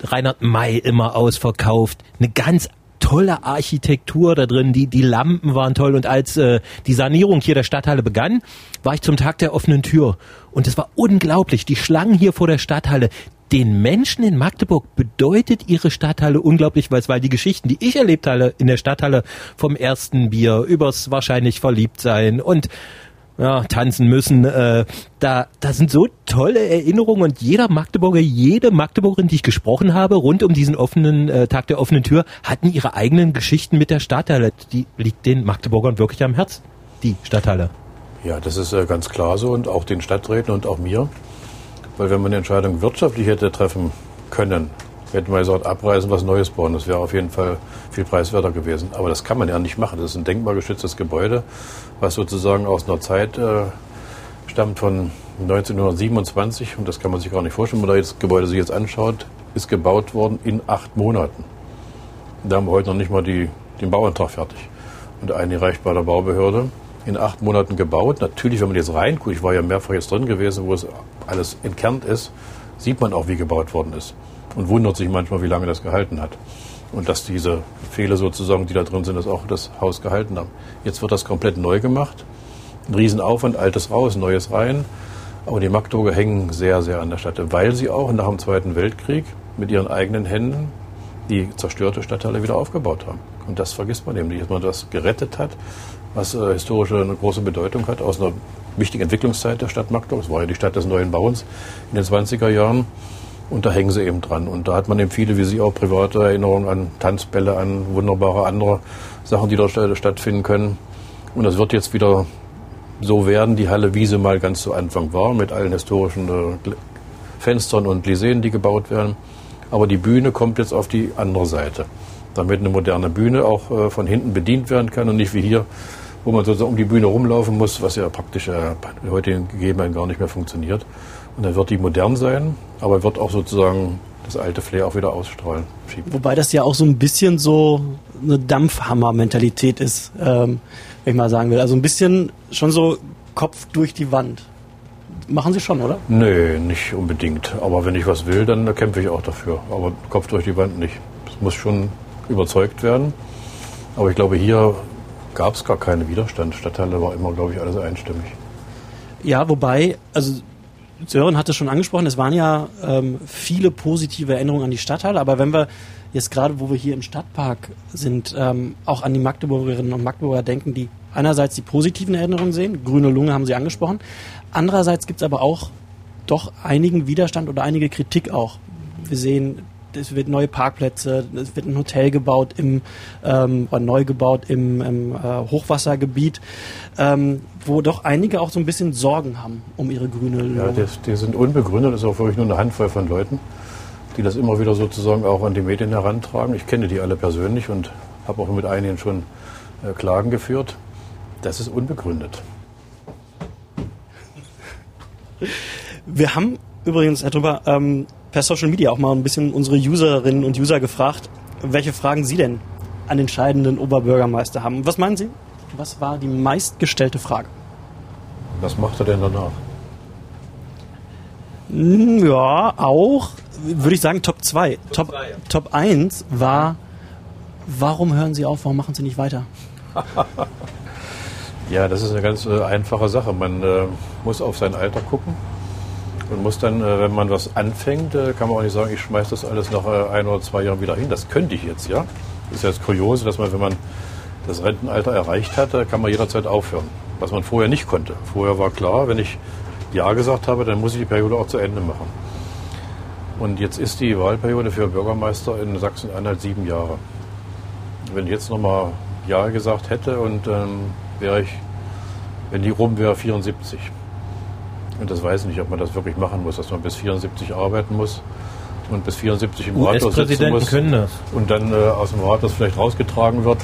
Reinhard May immer ausverkauft. Eine ganz tolle Architektur da drin, die, die Lampen waren toll. Und als äh, die Sanierung hier der Stadthalle begann, war ich zum Tag der offenen Tür. Und es war unglaublich, die Schlangen hier vor der Stadthalle, den Menschen in Magdeburg bedeutet ihre Stadthalle unglaublich was, weil die Geschichten, die ich erlebt habe in der Stadthalle vom ersten Bier, übers wahrscheinlich verliebt sein und ja, tanzen müssen. Äh, da, da sind so tolle Erinnerungen und jeder Magdeburger, jede Magdeburgerin, die ich gesprochen habe, rund um diesen offenen äh, Tag der offenen Tür, hatten ihre eigenen Geschichten mit der Stadthalle. Die liegt den Magdeburgern wirklich am Herzen, die Stadthalle. Ja, das ist äh, ganz klar so und auch den Stadträten und auch mir. Weil wenn man eine Entscheidung wirtschaftlich hätte treffen können, hätten wir gesagt, abreißen, was Neues bauen. Das wäre auf jeden Fall viel preiswerter gewesen. Aber das kann man ja nicht machen. Das ist ein denkmalgeschütztes Gebäude, was sozusagen aus einer Zeit äh, stammt von 1927. Und das kann man sich gar nicht vorstellen, wenn man das Gebäude sich jetzt anschaut, ist gebaut worden in acht Monaten. Da haben wir heute noch nicht mal die, den Bauantrag fertig. Und eingereicht bei der Baubehörde. In acht Monaten gebaut. Natürlich, wenn man jetzt reinguckt, ich war ja mehrfach jetzt drin gewesen, wo es alles entkernt ist, sieht man auch, wie gebaut worden ist und wundert sich manchmal, wie lange das gehalten hat. Und dass diese Fehler sozusagen, die da drin sind, das auch das Haus gehalten haben. Jetzt wird das komplett neu gemacht. Ein Riesenaufwand, altes raus, neues rein. Aber die Magdeburger hängen sehr, sehr an der Stadt, weil sie auch nach dem Zweiten Weltkrieg mit ihren eigenen Händen die zerstörte Stadtteile wieder aufgebaut haben. Und das vergisst man eben nicht, dass man das gerettet hat, was äh, historisch eine große Bedeutung hat, aus einer wichtigen Entwicklungszeit der Stadt Magdeburg. Es war ja die Stadt des neuen Bauens in den 20er Jahren. Und da hängen sie eben dran. Und da hat man eben viele, wie Sie auch, private Erinnerungen an Tanzbälle, an wunderbare andere Sachen, die dort stattfinden können. Und das wird jetzt wieder so werden, die Halle Wiese mal ganz zu Anfang war, mit allen historischen äh, Fenstern und Liseen, die gebaut werden. Aber die Bühne kommt jetzt auf die andere Seite, damit eine moderne Bühne auch äh, von hinten bedient werden kann und nicht wie hier, wo man sozusagen um die Bühne rumlaufen muss, was ja praktisch äh, heute Gegebenheiten gar nicht mehr funktioniert. Und dann wird die modern sein, aber wird auch sozusagen das alte Flair auch wieder ausstrahlen. Schieben. Wobei das ja auch so ein bisschen so eine Dampfhammer-Mentalität ist, ähm, wenn ich mal sagen will. Also ein bisschen schon so Kopf durch die Wand. Machen Sie schon, oder? Nee, nicht unbedingt. Aber wenn ich was will, dann kämpfe ich auch dafür. Aber Kopf durch die Wand nicht. Es muss schon überzeugt werden. Aber ich glaube, hier gab es gar keinen Widerstand. Stadtteile war immer, glaube ich, alles einstimmig. Ja, wobei, also Sören hat es schon angesprochen, es waren ja ähm, viele positive Erinnerungen an die Stadthalle, aber wenn wir jetzt gerade, wo wir hier im Stadtpark sind, ähm, auch an die Magdeburgerinnen und Magdeburger denken, die einerseits die positiven Erinnerungen sehen, grüne Lunge haben Sie angesprochen, andererseits gibt es aber auch doch einigen Widerstand oder einige Kritik auch. Wir sehen es wird neue Parkplätze, es wird ein Hotel gebaut im ähm, neu gebaut im, im äh, Hochwassergebiet, ähm, wo doch einige auch so ein bisschen Sorgen haben um ihre grüne Lunge. Ja, die, die sind unbegründet, das ist auch wirklich nur eine Handvoll von Leuten, die das immer wieder sozusagen auch an die Medien herantragen. Ich kenne die alle persönlich und habe auch mit einigen schon äh, Klagen geführt. Das ist unbegründet. Wir haben übrigens, Herr Trümper, ähm, per Social Media auch mal ein bisschen unsere Userinnen und User gefragt, welche Fragen sie denn an den scheidenden Oberbürgermeister haben. Was meinen Sie? Was war die meistgestellte Frage? Was macht er denn danach? Hm, ja, auch, würde ich sagen, Top 2. Top, ja. Top 1 war, warum hören Sie auf, warum machen Sie nicht weiter? [laughs] ja, das ist eine ganz äh, einfache Sache. Man äh, muss auf sein Alter gucken und muss dann, äh, wenn man was anfängt, äh, kann man auch nicht sagen, ich schmeiße das alles nach äh, ein oder zwei Jahren wieder hin. Das könnte ich jetzt, ja. Das ist ja das Kuriose, dass man, wenn man das Rentenalter erreicht hat, kann man jederzeit aufhören. Was man vorher nicht konnte. Vorher war klar, wenn ich Ja gesagt habe, dann muss ich die Periode auch zu Ende machen. Und jetzt ist die Wahlperiode für Bürgermeister in Sachsen-Anhalt sieben Jahre. Wenn ich jetzt nochmal Ja gesagt hätte und ähm, wäre ich, wenn die rum wäre, 74. Und das weiß ich nicht, ob man das wirklich machen muss, dass man bis 74 arbeiten muss und bis 74 im Rathaus sitzen muss. können das. Und dann äh, aus dem Rathaus vielleicht rausgetragen wird.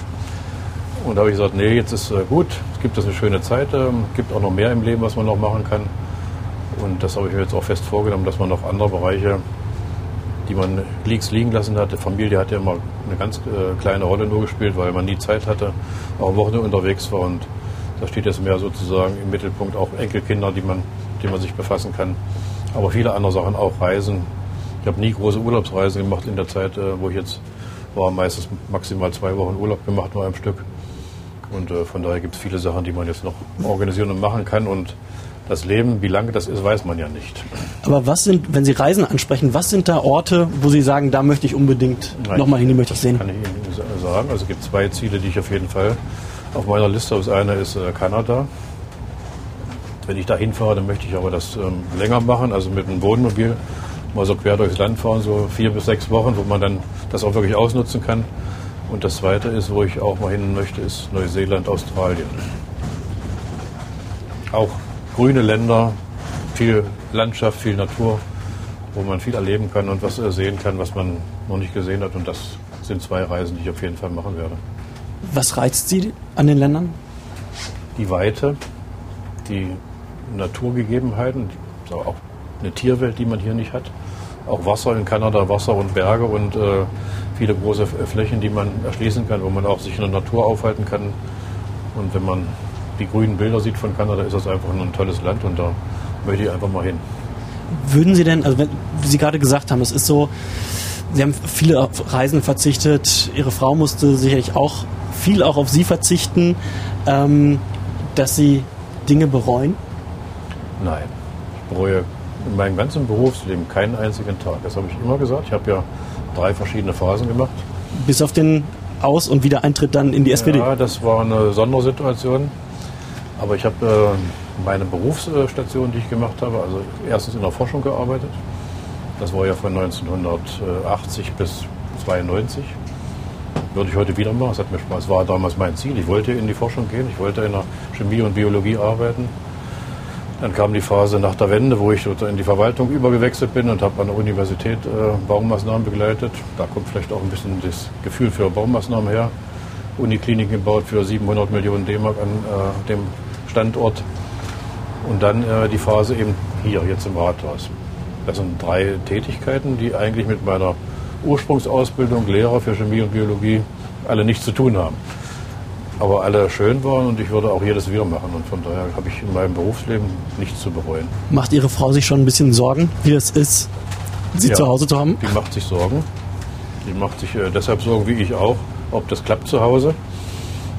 Und da habe ich gesagt, nee, jetzt ist äh, gut, es gibt das eine schöne Zeit, es ähm, gibt auch noch mehr im Leben, was man noch machen kann. Und das habe ich mir jetzt auch fest vorgenommen, dass man noch andere Bereiche, die man links liegen lassen hatte, Familie hat ja immer eine ganz äh, kleine Rolle nur gespielt, weil man nie Zeit hatte, auch Wochenende unterwegs war. Und da steht jetzt mehr sozusagen im Mittelpunkt auch Enkelkinder, die man, die man sich befassen kann. Aber viele andere Sachen auch Reisen. Ich habe nie große Urlaubsreisen gemacht in der Zeit, äh, wo ich jetzt war. Meistens maximal zwei Wochen Urlaub gemacht, nur am Stück. Und äh, von daher gibt es viele Sachen, die man jetzt noch organisieren und machen kann. Und das Leben, wie lange das ist, weiß man ja nicht. Aber was sind, wenn Sie Reisen ansprechen, was sind da Orte, wo Sie sagen, da möchte ich unbedingt nochmal hin, die möchte ich sehen? Kann ich Ihnen sagen. Also es gibt zwei Ziele, die ich auf jeden Fall auf meiner Liste. Das eine ist äh, Kanada. Wenn ich da hinfahre, dann möchte ich aber das ähm, länger machen, also mit einem Wohnmobil mal so quer durchs Land fahren, so vier bis sechs Wochen, wo man dann das auch wirklich ausnutzen kann. Und das zweite ist, wo ich auch mal hin möchte, ist Neuseeland, Australien. Auch grüne Länder, viel Landschaft, viel Natur, wo man viel erleben kann und was sehen kann, was man noch nicht gesehen hat. Und das sind zwei Reisen, die ich auf jeden Fall machen werde. Was reizt Sie an den Ländern? Die Weite, die Naturgegebenheiten, auch eine Tierwelt, die man hier nicht hat. Auch Wasser in Kanada, Wasser und Berge und äh, viele große Flächen, die man erschließen kann, wo man auch sich in der Natur aufhalten kann. Und wenn man die grünen Bilder sieht von Kanada, ist das einfach ein tolles Land und da möchte ich einfach mal hin. Würden Sie denn, also wenn, wie Sie gerade gesagt haben, es ist so, Sie haben viele Reisen verzichtet, Ihre Frau musste sicherlich auch viel auch auf Sie verzichten, ähm, dass Sie Dinge bereuen? Nein, ich bereue in meinem ganzen Berufsleben keinen einzigen Tag. Das habe ich immer gesagt. Ich habe ja drei verschiedene Phasen gemacht. Bis auf den Aus- und Wiedereintritt dann in die SPD? Ja, das war eine Sondersituation. Aber ich habe äh, meine Berufsstation, die ich gemacht habe, also erstens in der Forschung gearbeitet. Das war ja von 1980 bis 92. Würde ich heute wieder machen. Es hat mir Spaß. War damals mein Ziel. Ich wollte in die Forschung gehen. Ich wollte in der Chemie und Biologie arbeiten. Dann kam die Phase nach der Wende, wo ich in die Verwaltung übergewechselt bin und habe an der Universität äh, Baumaßnahmen begleitet. Da kommt vielleicht auch ein bisschen das Gefühl für Baumaßnahmen her. Uniklinik gebaut für 700 Millionen D-Mark an äh, dem Standort. Und dann äh, die Phase eben hier, jetzt im Rathaus. Das sind drei Tätigkeiten, die eigentlich mit meiner Ursprungsausbildung, Lehrer für Chemie und Biologie, alle nichts zu tun haben. Aber alle schön waren und ich würde auch jedes wieder machen. Und von daher habe ich in meinem Berufsleben nichts zu bereuen. Macht Ihre Frau sich schon ein bisschen Sorgen, wie es ist, Sie ja, zu Hause zu haben? Die macht sich Sorgen. Die macht sich äh, deshalb Sorgen, wie ich auch, ob das klappt zu Hause.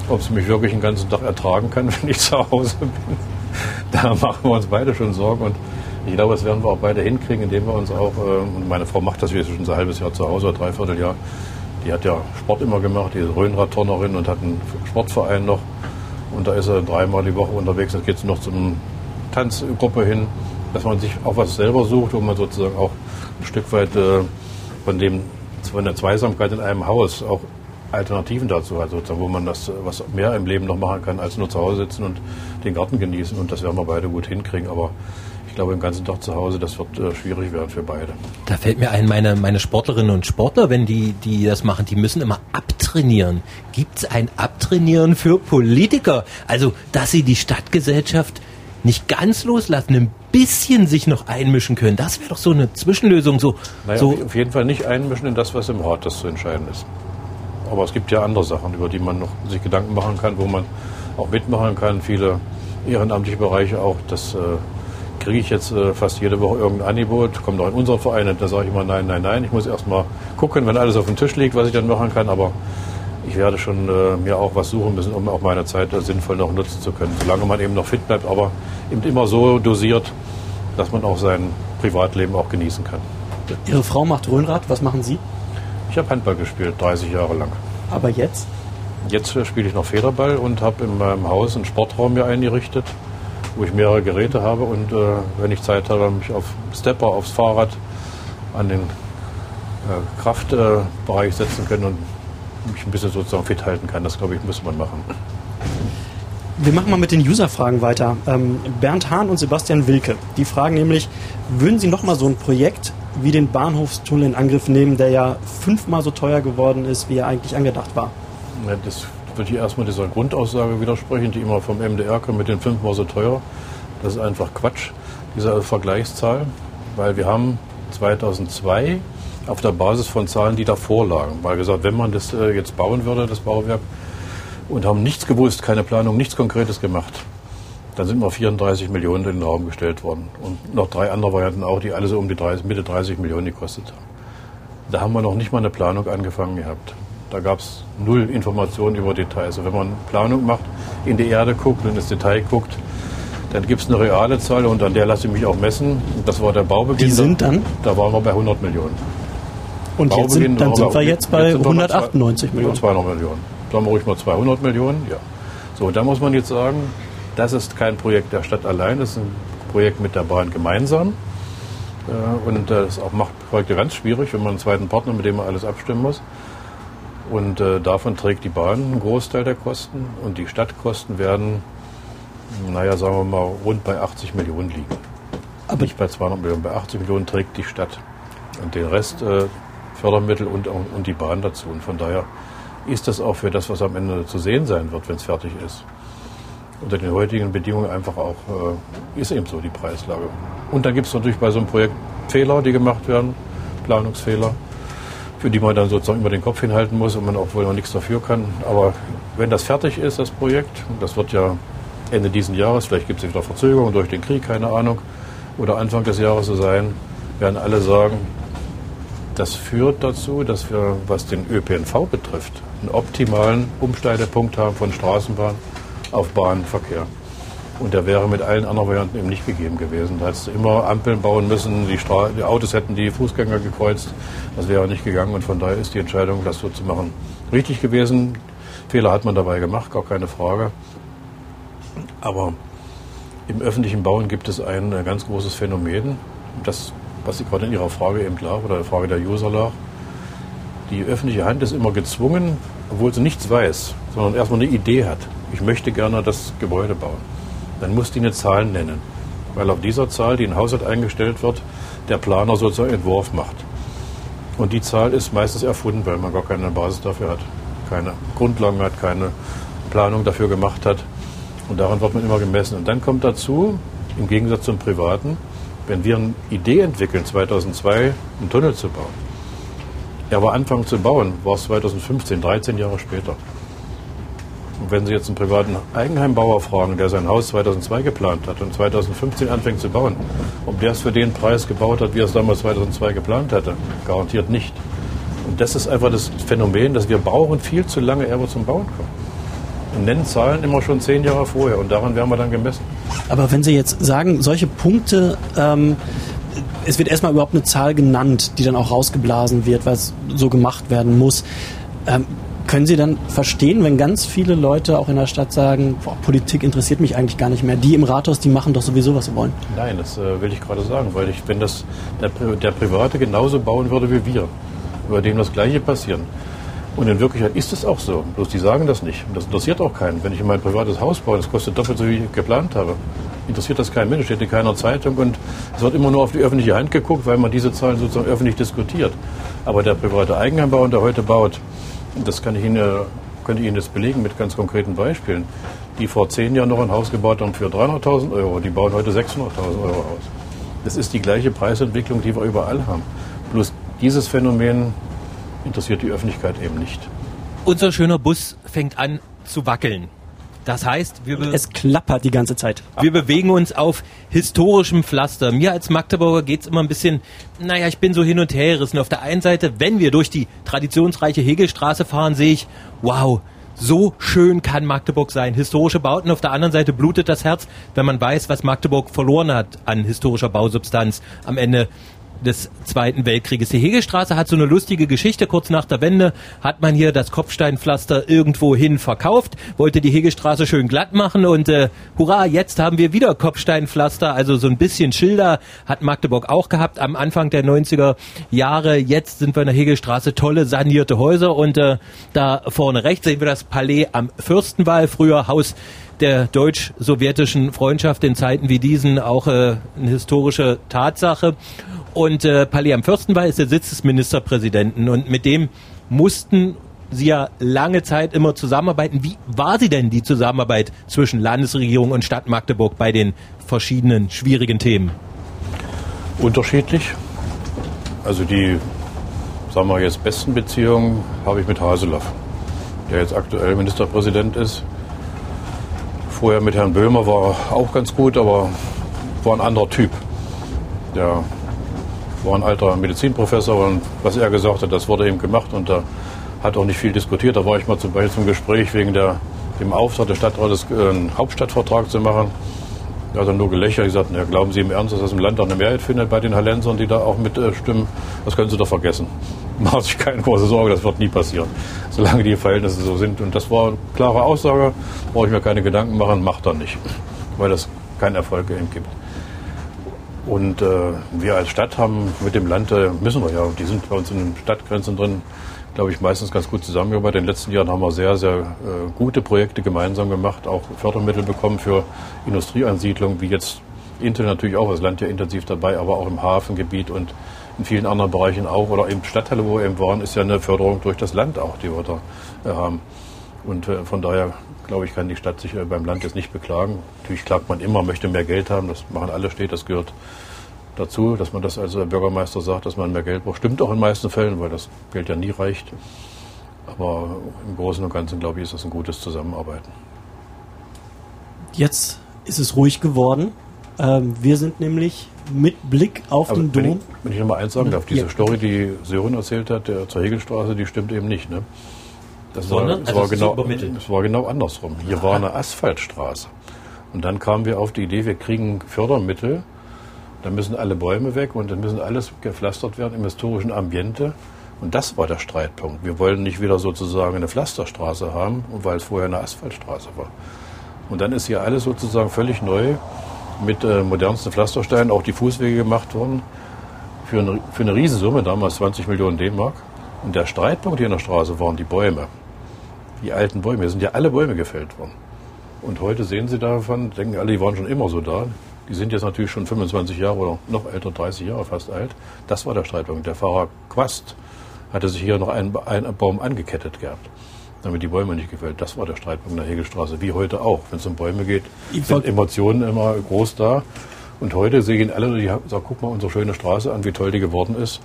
Ob sie mich wirklich den ganzen Tag ertragen kann, [laughs] wenn ich zu Hause bin. Da [laughs] machen wir uns beide schon Sorgen. Und ich glaube, das werden wir auch beide hinkriegen, indem wir uns auch, äh, und meine Frau macht das jetzt schon ein halbes Jahr zu Hause, oder dreiviertel Jahr, die hat ja Sport immer gemacht, die ist Röhnradturnerin und hat einen Sportverein noch. Und da ist er dreimal die Woche unterwegs. Jetzt geht sie noch zu einer Tanzgruppe hin, dass man sich auch was selber sucht, wo man sozusagen auch ein Stück weit äh, von dem von der Zweisamkeit in einem Haus auch Alternativen dazu hat, sozusagen, wo man das was mehr im Leben noch machen kann, als nur zu Hause sitzen und den Garten genießen. Und das werden wir beide gut hinkriegen. Aber ich glaube, den ganzen Tag zu Hause, das wird äh, schwierig werden für beide. Da fällt mir ein, meine, meine Sportlerinnen und Sportler, wenn die, die das machen, die müssen immer abtrainieren. Gibt es ein Abtrainieren für Politiker? Also, dass sie die Stadtgesellschaft nicht ganz loslassen, ein bisschen sich noch einmischen können. Das wäre doch so eine Zwischenlösung. So, naja, so auf jeden Fall nicht einmischen in das, was im Rat das zu entscheiden ist. Aber es gibt ja andere Sachen, über die man noch sich Gedanken machen kann, wo man auch mitmachen kann. Viele ehrenamtliche Bereiche auch. Das äh, kriege ich jetzt äh, fast jede Woche irgendein Angebot. Kommt auch in unseren Verein und da sage ich immer nein, nein, nein. Ich muss erst mal gucken, wenn alles auf dem Tisch liegt, was ich dann machen kann. Aber ich werde schon äh, mir auch was suchen müssen, um auch meine Zeit äh, sinnvoll noch nutzen zu können. Solange man eben noch fit bleibt, aber eben immer so dosiert, dass man auch sein Privatleben auch genießen kann. Ihre Frau macht Röhnrad. Was machen Sie? Ich habe Handball gespielt, 30 Jahre lang. Aber jetzt? Jetzt spiele ich noch Federball und habe in meinem Haus einen Sportraum mir eingerichtet, wo ich mehrere Geräte habe und äh, wenn ich Zeit habe, mich auf Stepper, aufs Fahrrad an den äh, Kraftbereich setzen können und mich ein bisschen sozusagen fit halten kann. Das glaube ich, muss man machen. Wir machen mal mit den User-Fragen weiter. Ähm, Bernd Hahn und Sebastian Wilke, die fragen nämlich, würden Sie nochmal so ein Projekt wie den Bahnhofstunnel in Angriff nehmen, der ja fünfmal so teuer geworden ist, wie er eigentlich angedacht war? Ja, das würde ich erstmal dieser Grundaussage widersprechen, die immer vom MDR kommt mit den fünfmal so teuer. Das ist einfach Quatsch, diese Vergleichszahl, weil wir haben 2002 auf der Basis von Zahlen, die davor lagen, weil gesagt, wenn man das äh, jetzt bauen würde, das Bauwerk, und haben nichts gewusst, keine Planung, nichts Konkretes gemacht. Dann sind wir 34 Millionen in den Raum gestellt worden. Und noch drei andere Varianten auch, die alle so um die 30, Mitte 30 Millionen gekostet haben. Da haben wir noch nicht mal eine Planung angefangen gehabt. Da gab es null Informationen über Details. Also wenn man Planung macht, in die Erde guckt und ins Detail guckt, dann gibt es eine reale Zahl und an der lasse ich mich auch messen. Das war der Baubeginn. Die sind dann? Da waren wir bei 100 Millionen. Und jetzt sind, dann sind wir jetzt bei jetzt 198 Millionen. 200 Millionen sagen wir ruhig mal 200 Millionen, ja. So, da muss man jetzt sagen, das ist kein Projekt der Stadt allein, das ist ein Projekt mit der Bahn gemeinsam. Äh, und das macht Projekte ganz schwierig, wenn man einen zweiten Partner, mit dem man alles abstimmen muss. Und äh, davon trägt die Bahn einen Großteil der Kosten und die Stadtkosten werden, naja, sagen wir mal, rund bei 80 Millionen liegen. Aber nicht bei 200 Millionen, bei 80 Millionen trägt die Stadt. Und den Rest äh, Fördermittel und, und die Bahn dazu. Und von daher ist das auch für das, was am Ende zu sehen sein wird, wenn es fertig ist. Unter den heutigen Bedingungen einfach auch, äh, ist eben so die Preislage. Und da gibt es natürlich bei so einem Projekt Fehler, die gemacht werden, Planungsfehler, für die man dann sozusagen immer den Kopf hinhalten muss und man auch wohl noch nichts dafür kann. Aber wenn das fertig ist, das Projekt, das wird ja Ende dieses Jahres, vielleicht gibt es wieder Verzögerungen durch den Krieg, keine Ahnung, oder Anfang des Jahres so sein, werden alle sagen, das führt dazu, dass wir, was den ÖPNV betrifft, einen optimalen Umsteigepunkt haben von Straßenbahn auf Bahnverkehr. Und der wäre mit allen anderen Varianten eben nicht gegeben gewesen. Da hättest du immer Ampeln bauen müssen, die, Stra die Autos hätten die Fußgänger gekreuzt. Das wäre nicht gegangen und von daher ist die Entscheidung, das so zu machen, richtig gewesen. Fehler hat man dabei gemacht, gar keine Frage. Aber im öffentlichen Bauen gibt es ein ganz großes Phänomen, das was Sie gerade in Ihrer Frage eben lag oder der Frage der User lag. Die öffentliche Hand ist immer gezwungen, obwohl sie nichts weiß, sondern erstmal eine Idee hat. Ich möchte gerne das Gebäude bauen. Dann muss die eine Zahl nennen, weil auf dieser Zahl, die in Haushalt eingestellt wird, der Planer sozusagen Entwurf macht. Und die Zahl ist meistens erfunden, weil man gar keine Basis dafür hat, keine Grundlagen hat, keine Planung dafür gemacht hat. Und daran wird man immer gemessen. Und dann kommt dazu, im Gegensatz zum Privaten, wenn wir eine Idee entwickeln, 2002 einen Tunnel zu bauen, er war Anfang zu bauen, war es 2015, 13 Jahre später. Und wenn Sie jetzt einen privaten Eigenheimbauer fragen, der sein Haus 2002 geplant hat und 2015 anfängt zu bauen, ob der es für den Preis gebaut hat, wie er es damals 2002 geplant hatte, garantiert nicht. Und das ist einfach das Phänomen, dass wir brauchen viel zu lange, ehe wir zum Bauen kommen. Und nennen Zahlen immer schon zehn Jahre vorher und daran werden wir dann gemessen. Aber wenn Sie jetzt sagen, solche Punkte, ähm, es wird erstmal überhaupt eine Zahl genannt, die dann auch rausgeblasen wird, was so gemacht werden muss. Ähm, können Sie dann verstehen, wenn ganz viele Leute auch in der Stadt sagen, boah, Politik interessiert mich eigentlich gar nicht mehr. Die im Rathaus, die machen doch sowieso, was sie wollen. Nein, das äh, will ich gerade sagen, weil ich, wenn das der, der Private genauso bauen würde wie wir, über dem das Gleiche passieren, und in Wirklichkeit ist es auch so. Bloß die sagen das nicht. Und das interessiert auch keinen. Wenn ich in mein privates Haus baue, das kostet doppelt so, wie ich geplant habe. Interessiert das keinen Mensch, steht in keiner Zeitung und es wird immer nur auf die öffentliche Hand geguckt, weil man diese Zahlen sozusagen öffentlich diskutiert. Aber der private Eigenheimbauer, der heute baut, das kann ich Ihnen, könnte ich Ihnen das belegen mit ganz konkreten Beispielen, die vor zehn Jahren noch ein Haus gebaut haben für 300.000 Euro, die bauen heute 600.000 Euro aus. Das ist die gleiche Preisentwicklung, die wir überall haben. Bloß dieses Phänomen interessiert die Öffentlichkeit eben nicht. Unser schöner Bus fängt an zu wackeln. Das heißt, wir es klappert die ganze Zeit. Wir bewegen uns auf historischem Pflaster. Mir als Magdeburger geht's immer ein bisschen, naja, ich bin so hin und her gerissen. Auf der einen Seite, wenn wir durch die traditionsreiche Hegelstraße fahren, sehe ich, wow, so schön kann Magdeburg sein. Historische Bauten. Auf der anderen Seite blutet das Herz, wenn man weiß, was Magdeburg verloren hat an historischer Bausubstanz am Ende des Zweiten Weltkrieges. Die Hegelstraße hat so eine lustige Geschichte. Kurz nach der Wende hat man hier das Kopfsteinpflaster irgendwo hin verkauft, wollte die Hegelstraße schön glatt machen und äh, hurra, jetzt haben wir wieder Kopfsteinpflaster. Also so ein bisschen Schilder hat Magdeburg auch gehabt am Anfang der 90er Jahre. Jetzt sind wir in der Hegelstraße tolle sanierte Häuser und äh, da vorne rechts sehen wir das Palais am Fürstenwall, früher Haus der deutsch-sowjetischen Freundschaft in Zeiten wie diesen auch äh, eine historische Tatsache. Und äh, Palais am Fürstenwall ist der Sitz des Ministerpräsidenten und mit dem mussten Sie ja lange Zeit immer zusammenarbeiten. Wie war sie denn die Zusammenarbeit zwischen Landesregierung und Stadt Magdeburg bei den verschiedenen schwierigen Themen? Unterschiedlich. Also die, sagen wir jetzt, besten Beziehungen habe ich mit Haseloff, der jetzt aktuell Ministerpräsident ist. Vorher mit Herrn Böhmer war auch ganz gut, aber war ein anderer Typ. Der war ein alter Medizinprofessor und was er gesagt hat, das wurde eben gemacht und da hat auch nicht viel diskutiert. Da war ich mal zum Beispiel zum Gespräch wegen der, dem Auftrag des Stadtrates, einen Hauptstadtvertrag zu machen. Er hat dann nur gelächelt und gesagt, na, glauben Sie im Ernst, dass das im Land auch eine Mehrheit findet bei den Hallensern, die da auch mitstimmen? Äh, das können Sie doch vergessen. Machen sich keine große Sorge, das wird nie passieren, solange die Verhältnisse so sind. Und das war eine klare Aussage, brauche ich mir keine Gedanken machen, macht er nicht, weil das keinen Erfolg eben gibt. Und äh, wir als Stadt haben mit dem Land, äh, müssen wir ja, die sind bei uns in den Stadtgrenzen drin, glaube ich, meistens ganz gut zusammengearbeitet. In den letzten Jahren haben wir sehr, sehr äh, gute Projekte gemeinsam gemacht, auch Fördermittel bekommen für Industrieansiedlungen, wie jetzt Intel natürlich auch, das Land ja intensiv dabei, aber auch im Hafengebiet und in vielen anderen Bereichen auch. Oder eben Stadtteile, wo wir eben waren, ist ja eine Förderung durch das Land auch, die wir da äh, haben. Und äh, von daher, glaube ich, kann die Stadt sich äh, beim Land jetzt nicht beklagen. Natürlich klagt man immer, möchte mehr Geld haben, das machen alle Städte, das gehört dazu, dass man das als Bürgermeister sagt, dass man mehr Geld braucht. Stimmt auch in den meisten Fällen, weil das Geld ja nie reicht. Aber im Großen und Ganzen, glaube ich, ist das ein gutes Zusammenarbeiten. Jetzt ist es ruhig geworden. Ähm, wir sind nämlich mit Blick auf Aber den wenn Dom. Ich, wenn ich nochmal eins sagen darf, diese ja. Story, die Sören erzählt hat, der zur Hegelstraße, die stimmt eben nicht. Ne? Das, war, das, also war genau, das war genau andersrum. Hier Aha. war eine Asphaltstraße. Und dann kamen wir auf die Idee, wir kriegen Fördermittel dann müssen alle Bäume weg und dann müssen alles gepflastert werden im historischen Ambiente. Und das war der Streitpunkt. Wir wollten nicht wieder sozusagen eine Pflasterstraße haben, weil es vorher eine Asphaltstraße war. Und dann ist hier alles sozusagen völlig neu mit äh, modernsten Pflastersteinen, auch die Fußwege gemacht worden, für eine, für eine Riesensumme, damals 20 Millionen D-Mark. Und der Streitpunkt hier in der Straße waren die Bäume. Die alten Bäume. Hier sind ja alle Bäume gefällt worden. Und heute sehen Sie davon, denken alle, die waren schon immer so da. Die sind jetzt natürlich schon 25 Jahre oder noch älter, 30 Jahre fast alt. Das war der Streitpunkt. Der Fahrer Quast hatte sich hier noch einen, einen Baum angekettet gehabt, damit die Bäume nicht gefällt. Das war der Streitpunkt in der Hegelstraße, wie heute auch. Wenn es um Bäume geht, sind Emotionen immer groß da. Und heute sehen alle, die sagen, guck mal unsere schöne Straße an, wie toll die geworden ist.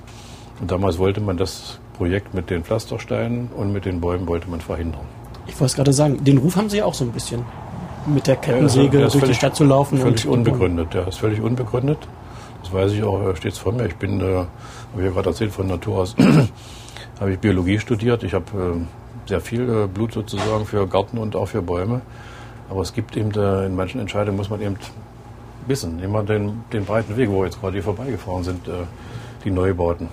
Und damals wollte man das Projekt mit den Pflastersteinen und mit den Bäumen wollte man verhindern. Ich wollte es gerade sagen, den Ruf haben Sie ja auch so ein bisschen mit der Kettensäge ja, durch völlig, die Stadt zu laufen. Völlig unbegründet, der ist völlig unbegründet. Das weiß ich auch, steht vor mir. Ich bin, äh, habe ich ja gerade erzählt, von Natur aus [clears throat] habe ich Biologie studiert. Ich habe äh, sehr viel äh, Blut sozusagen für Garten und auch für Bäume. Aber es gibt eben, äh, in manchen Entscheidungen muss man eben wissen. Wir den, den breiten Weg, wo wir jetzt gerade hier vorbeigefahren sind, äh, die Neubauten.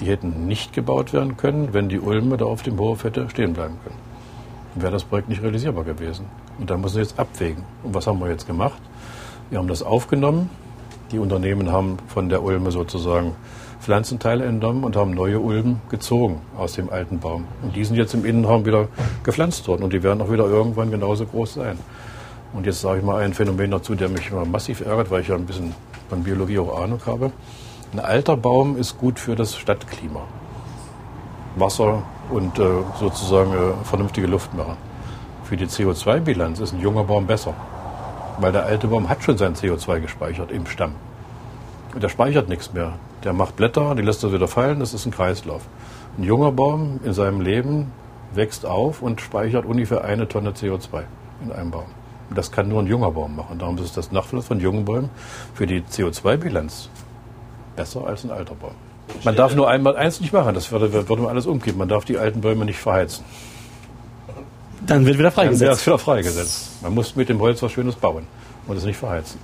Die hätten nicht gebaut werden können, wenn die Ulme da auf dem Hof hätte stehen bleiben können. Dann wäre das Projekt nicht realisierbar gewesen. Und da müssen wir jetzt abwägen. Und was haben wir jetzt gemacht? Wir haben das aufgenommen. Die Unternehmen haben von der Ulme sozusagen Pflanzenteile entnommen und haben neue Ulmen gezogen aus dem alten Baum. Und die sind jetzt im Innenraum wieder gepflanzt worden und die werden auch wieder irgendwann genauso groß sein. Und jetzt sage ich mal ein Phänomen dazu, der mich immer massiv ärgert, weil ich ja ein bisschen von Biologie auch Ahnung habe. Ein alter Baum ist gut für das Stadtklima. Wasser und äh, sozusagen äh, vernünftige Luft machen. Für die CO2-Bilanz ist ein junger Baum besser. Weil der alte Baum hat schon sein CO2 gespeichert im Stamm. Und der speichert nichts mehr. Der macht Blätter, die lässt er wieder fallen, das ist ein Kreislauf. Ein junger Baum in seinem Leben wächst auf und speichert ungefähr eine Tonne CO2 in einem Baum. Und das kann nur ein junger Baum machen. Darum ist das Nachfluss von jungen Bäumen für die CO2-Bilanz besser als ein alter Baum. Man darf nur einmal eins nicht machen, das würde, würde man alles umgeben. Man darf die alten Bäume nicht verheizen. Dann wird wieder freigesetzt. Dann wird wieder freigesetzt. Man muss mit dem Holz was Schönes bauen und es nicht verheizen.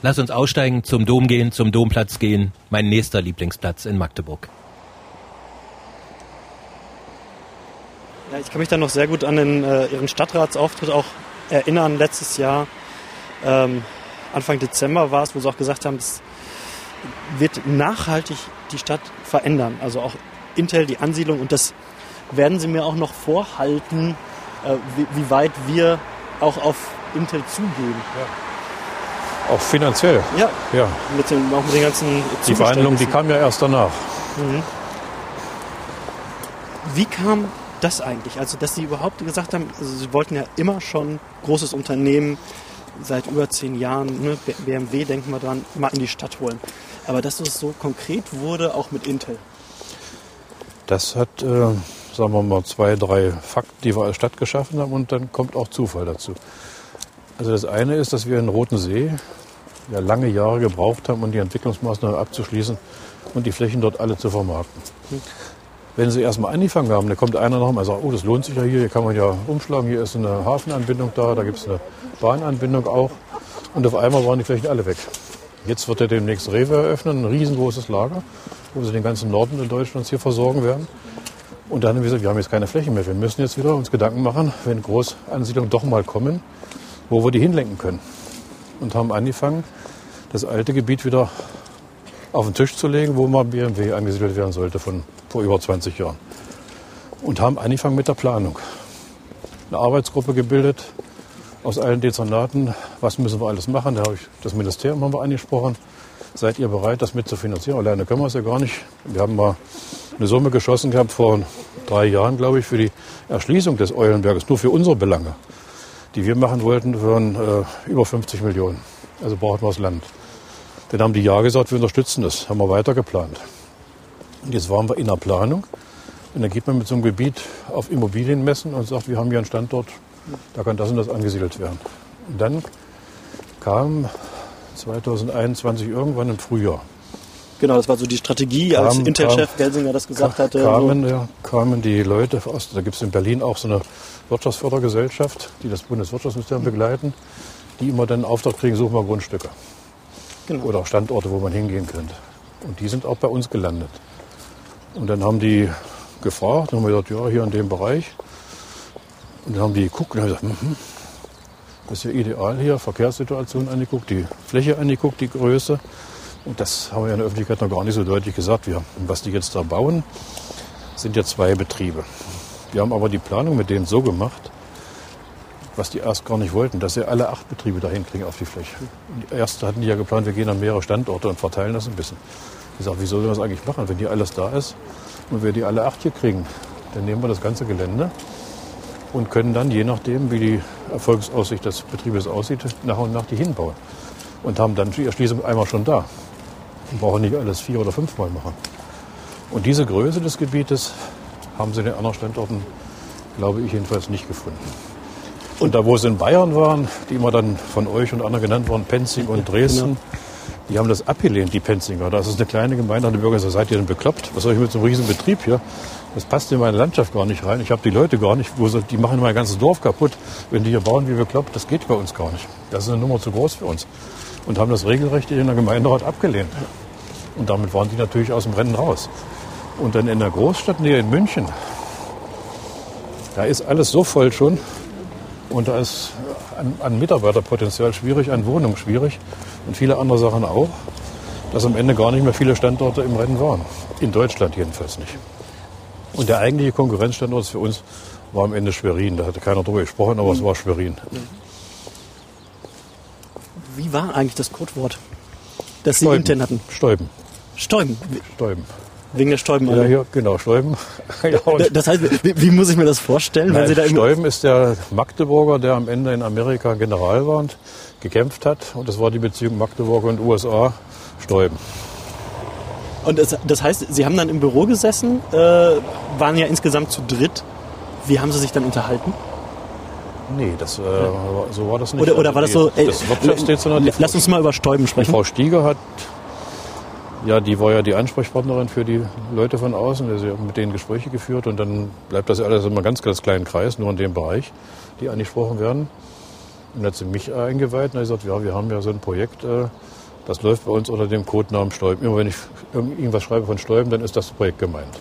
Lass uns aussteigen, zum Dom gehen, zum Domplatz gehen. Mein nächster Lieblingsplatz in Magdeburg. Ja, ich kann mich da noch sehr gut an den, äh, Ihren Stadtratsauftritt auch erinnern. Letztes Jahr, ähm, Anfang Dezember war es, wo Sie auch gesagt haben, es wird nachhaltig die Stadt verändern. Also auch Intel, die Ansiedlung. Und das werden Sie mir auch noch vorhalten, äh, wie, wie, weit wir auch auf Intel zugehen. Ja. Auch finanziell. Ja. ja. Mit den, auch mit den ganzen Die Verhandlungen, die kamen ja erst danach. Mhm. Wie kam das eigentlich? Also, dass Sie überhaupt gesagt haben, also Sie wollten ja immer schon großes Unternehmen seit über zehn Jahren, ne, BMW, denken wir dran, mal in die Stadt holen. Aber dass es so konkret wurde, auch mit Intel. Das hat, äh, sagen wir mal, zwei, drei Fakten, die wir als Stadt geschaffen haben und dann kommt auch Zufall dazu. Also das eine ist, dass wir in Roten See ja lange Jahre gebraucht haben, um die Entwicklungsmaßnahmen abzuschließen und die Flächen dort alle zu vermarkten. Wenn sie erstmal angefangen haben, dann kommt einer noch und sagt, oh, das lohnt sich ja hier, hier kann man ja umschlagen, hier ist eine Hafenanbindung da, da gibt es eine Bahnanbindung auch. Und auf einmal waren die Flächen alle weg. Jetzt wird er demnächst Rewe eröffnen, ein riesengroßes Lager, wo sie den ganzen Norden in Deutschlands hier versorgen werden. Und dann haben wir gesagt, wir haben jetzt keine Fläche mehr. Wir müssen jetzt wieder uns Gedanken machen, wenn Großansiedlungen doch mal kommen, wo wir die hinlenken können. Und haben angefangen, das alte Gebiet wieder auf den Tisch zu legen, wo mal BMW angesiedelt werden sollte von vor über 20 Jahren. Und haben angefangen mit der Planung. Eine Arbeitsgruppe gebildet aus allen Dezernaten. Was müssen wir alles machen? Da habe ich das Ministerium haben wir angesprochen. Seid ihr bereit, das mitzufinanzieren? Alleine können wir es ja gar nicht. Wir haben mal eine Summe geschossen gehabt vor drei Jahren, glaube ich, für die Erschließung des Eulenberges, nur für unsere Belange, die wir machen wollten, von äh, über 50 Millionen. Also brauchen wir das Land. Dann haben die Ja gesagt, wir unterstützen das. Haben wir weiter geplant. Und jetzt waren wir in der Planung. Und dann geht man mit so einem Gebiet auf Immobilien messen und sagt, wir haben hier einen Standort, da kann das und das angesiedelt werden. Und dann kam 2021 irgendwann im Frühjahr. Genau, das war so die Strategie, kam, als Intel-Chef Gelsinger das gesagt hatte. Kamen, so. ja, kamen die Leute aus, da gibt es in Berlin auch so eine Wirtschaftsfördergesellschaft, die das Bundeswirtschaftsministerium begleiten, die immer dann Auftrag kriegen, suchen wir Grundstücke. Genau. Oder Standorte, wo man hingehen könnte. Und die sind auch bei uns gelandet. Und dann haben die gefragt, dann haben wir gesagt, ja, hier in dem Bereich. Und dann haben die geguckt und haben gesagt, mm das ist ja ideal hier, Verkehrssituation angeguckt, die Fläche angeguckt, die Größe. Und das haben wir in der Öffentlichkeit noch gar nicht so deutlich gesagt. Wir, was die jetzt da bauen, sind ja zwei Betriebe. Wir haben aber die Planung mit denen so gemacht, was die erst gar nicht wollten, dass sie alle acht Betriebe dahin kriegen auf die Fläche. Und erst hatten die ja geplant, wir gehen an mehrere Standorte und verteilen das ein bisschen. Ich sage, wie soll wir das eigentlich machen, wenn die alles da ist und wir die alle acht hier kriegen? Dann nehmen wir das ganze Gelände und können dann, je nachdem, wie die Erfolgsaussicht des Betriebes aussieht, nach und nach die hinbauen. Und haben dann die Erschließung einmal schon da. Und brauchen nicht alles vier oder fünfmal machen. Und diese Größe des Gebietes haben sie in den anderen Standorten, glaube ich, jedenfalls nicht gefunden. Und da, wo sie in Bayern waren, die immer dann von euch und anderen genannt wurden, Penzing und genau. Dresden, genau. die haben das abgelehnt, die Penzinger. Das ist eine kleine Gemeinde, die Bürger sagen, seid ihr denn bekloppt? Was soll ich mit so einem riesen Betrieb hier? Das passt in meine Landschaft gar nicht rein. Ich habe die Leute gar nicht, wo sie, die machen mein ganzes Dorf kaputt. Wenn die hier bauen, wie bekloppt, das geht bei uns gar nicht. Das ist eine Nummer zu groß für uns. Und haben das regelrecht in der Gemeinderat abgelehnt. Und damit waren die natürlich aus dem Rennen raus. Und dann in der Großstadt näher in München, da ist alles so voll schon, und da ist an, an Mitarbeiterpotenzial schwierig, an Wohnungen schwierig und viele andere Sachen auch, dass am Ende gar nicht mehr viele Standorte im Rennen waren. In Deutschland jedenfalls nicht. Und der eigentliche Konkurrenzstandort für uns war am Ende Schwerin. Da hatte keiner drüber gesprochen, aber mhm. es war Schwerin. Wie war eigentlich das Codewort, das Stäuben. Sie intern hatten? Stäuben. Stäuben? Stäuben. Wegen der Stäuben. Ja, hier, genau, Stäuben. [laughs] ja, das heißt, wie, wie, muss ich mir das vorstellen? Nein, wenn Sie da Stäuben ist der Magdeburger, der am Ende in Amerika General war und gekämpft hat. Und das war die Beziehung Magdeburger und USA. Stäuben. Und das, das, heißt, Sie haben dann im Büro gesessen, äh, waren ja insgesamt zu dritt. Wie haben Sie sich dann unterhalten? Nee, das, äh, so war das nicht. Oder, oder war das so? Ey, das lass uns mal über Stäuben sprechen. Frau Stieger hat ja, die war ja die Ansprechpartnerin für die Leute von außen. Sie hat mit denen Gespräche geführt und dann bleibt das alles immer ganz, ganz kleinen Kreis, nur in dem Bereich, die angesprochen werden. Und dann hat sie mich eingeweiht und hat gesagt, ja, wir haben ja so ein Projekt, äh, das läuft bei uns unter dem Codenamen Stäuben. Immer wenn ich irgendwas schreibe von Stäuben, dann ist das Projekt gemeint.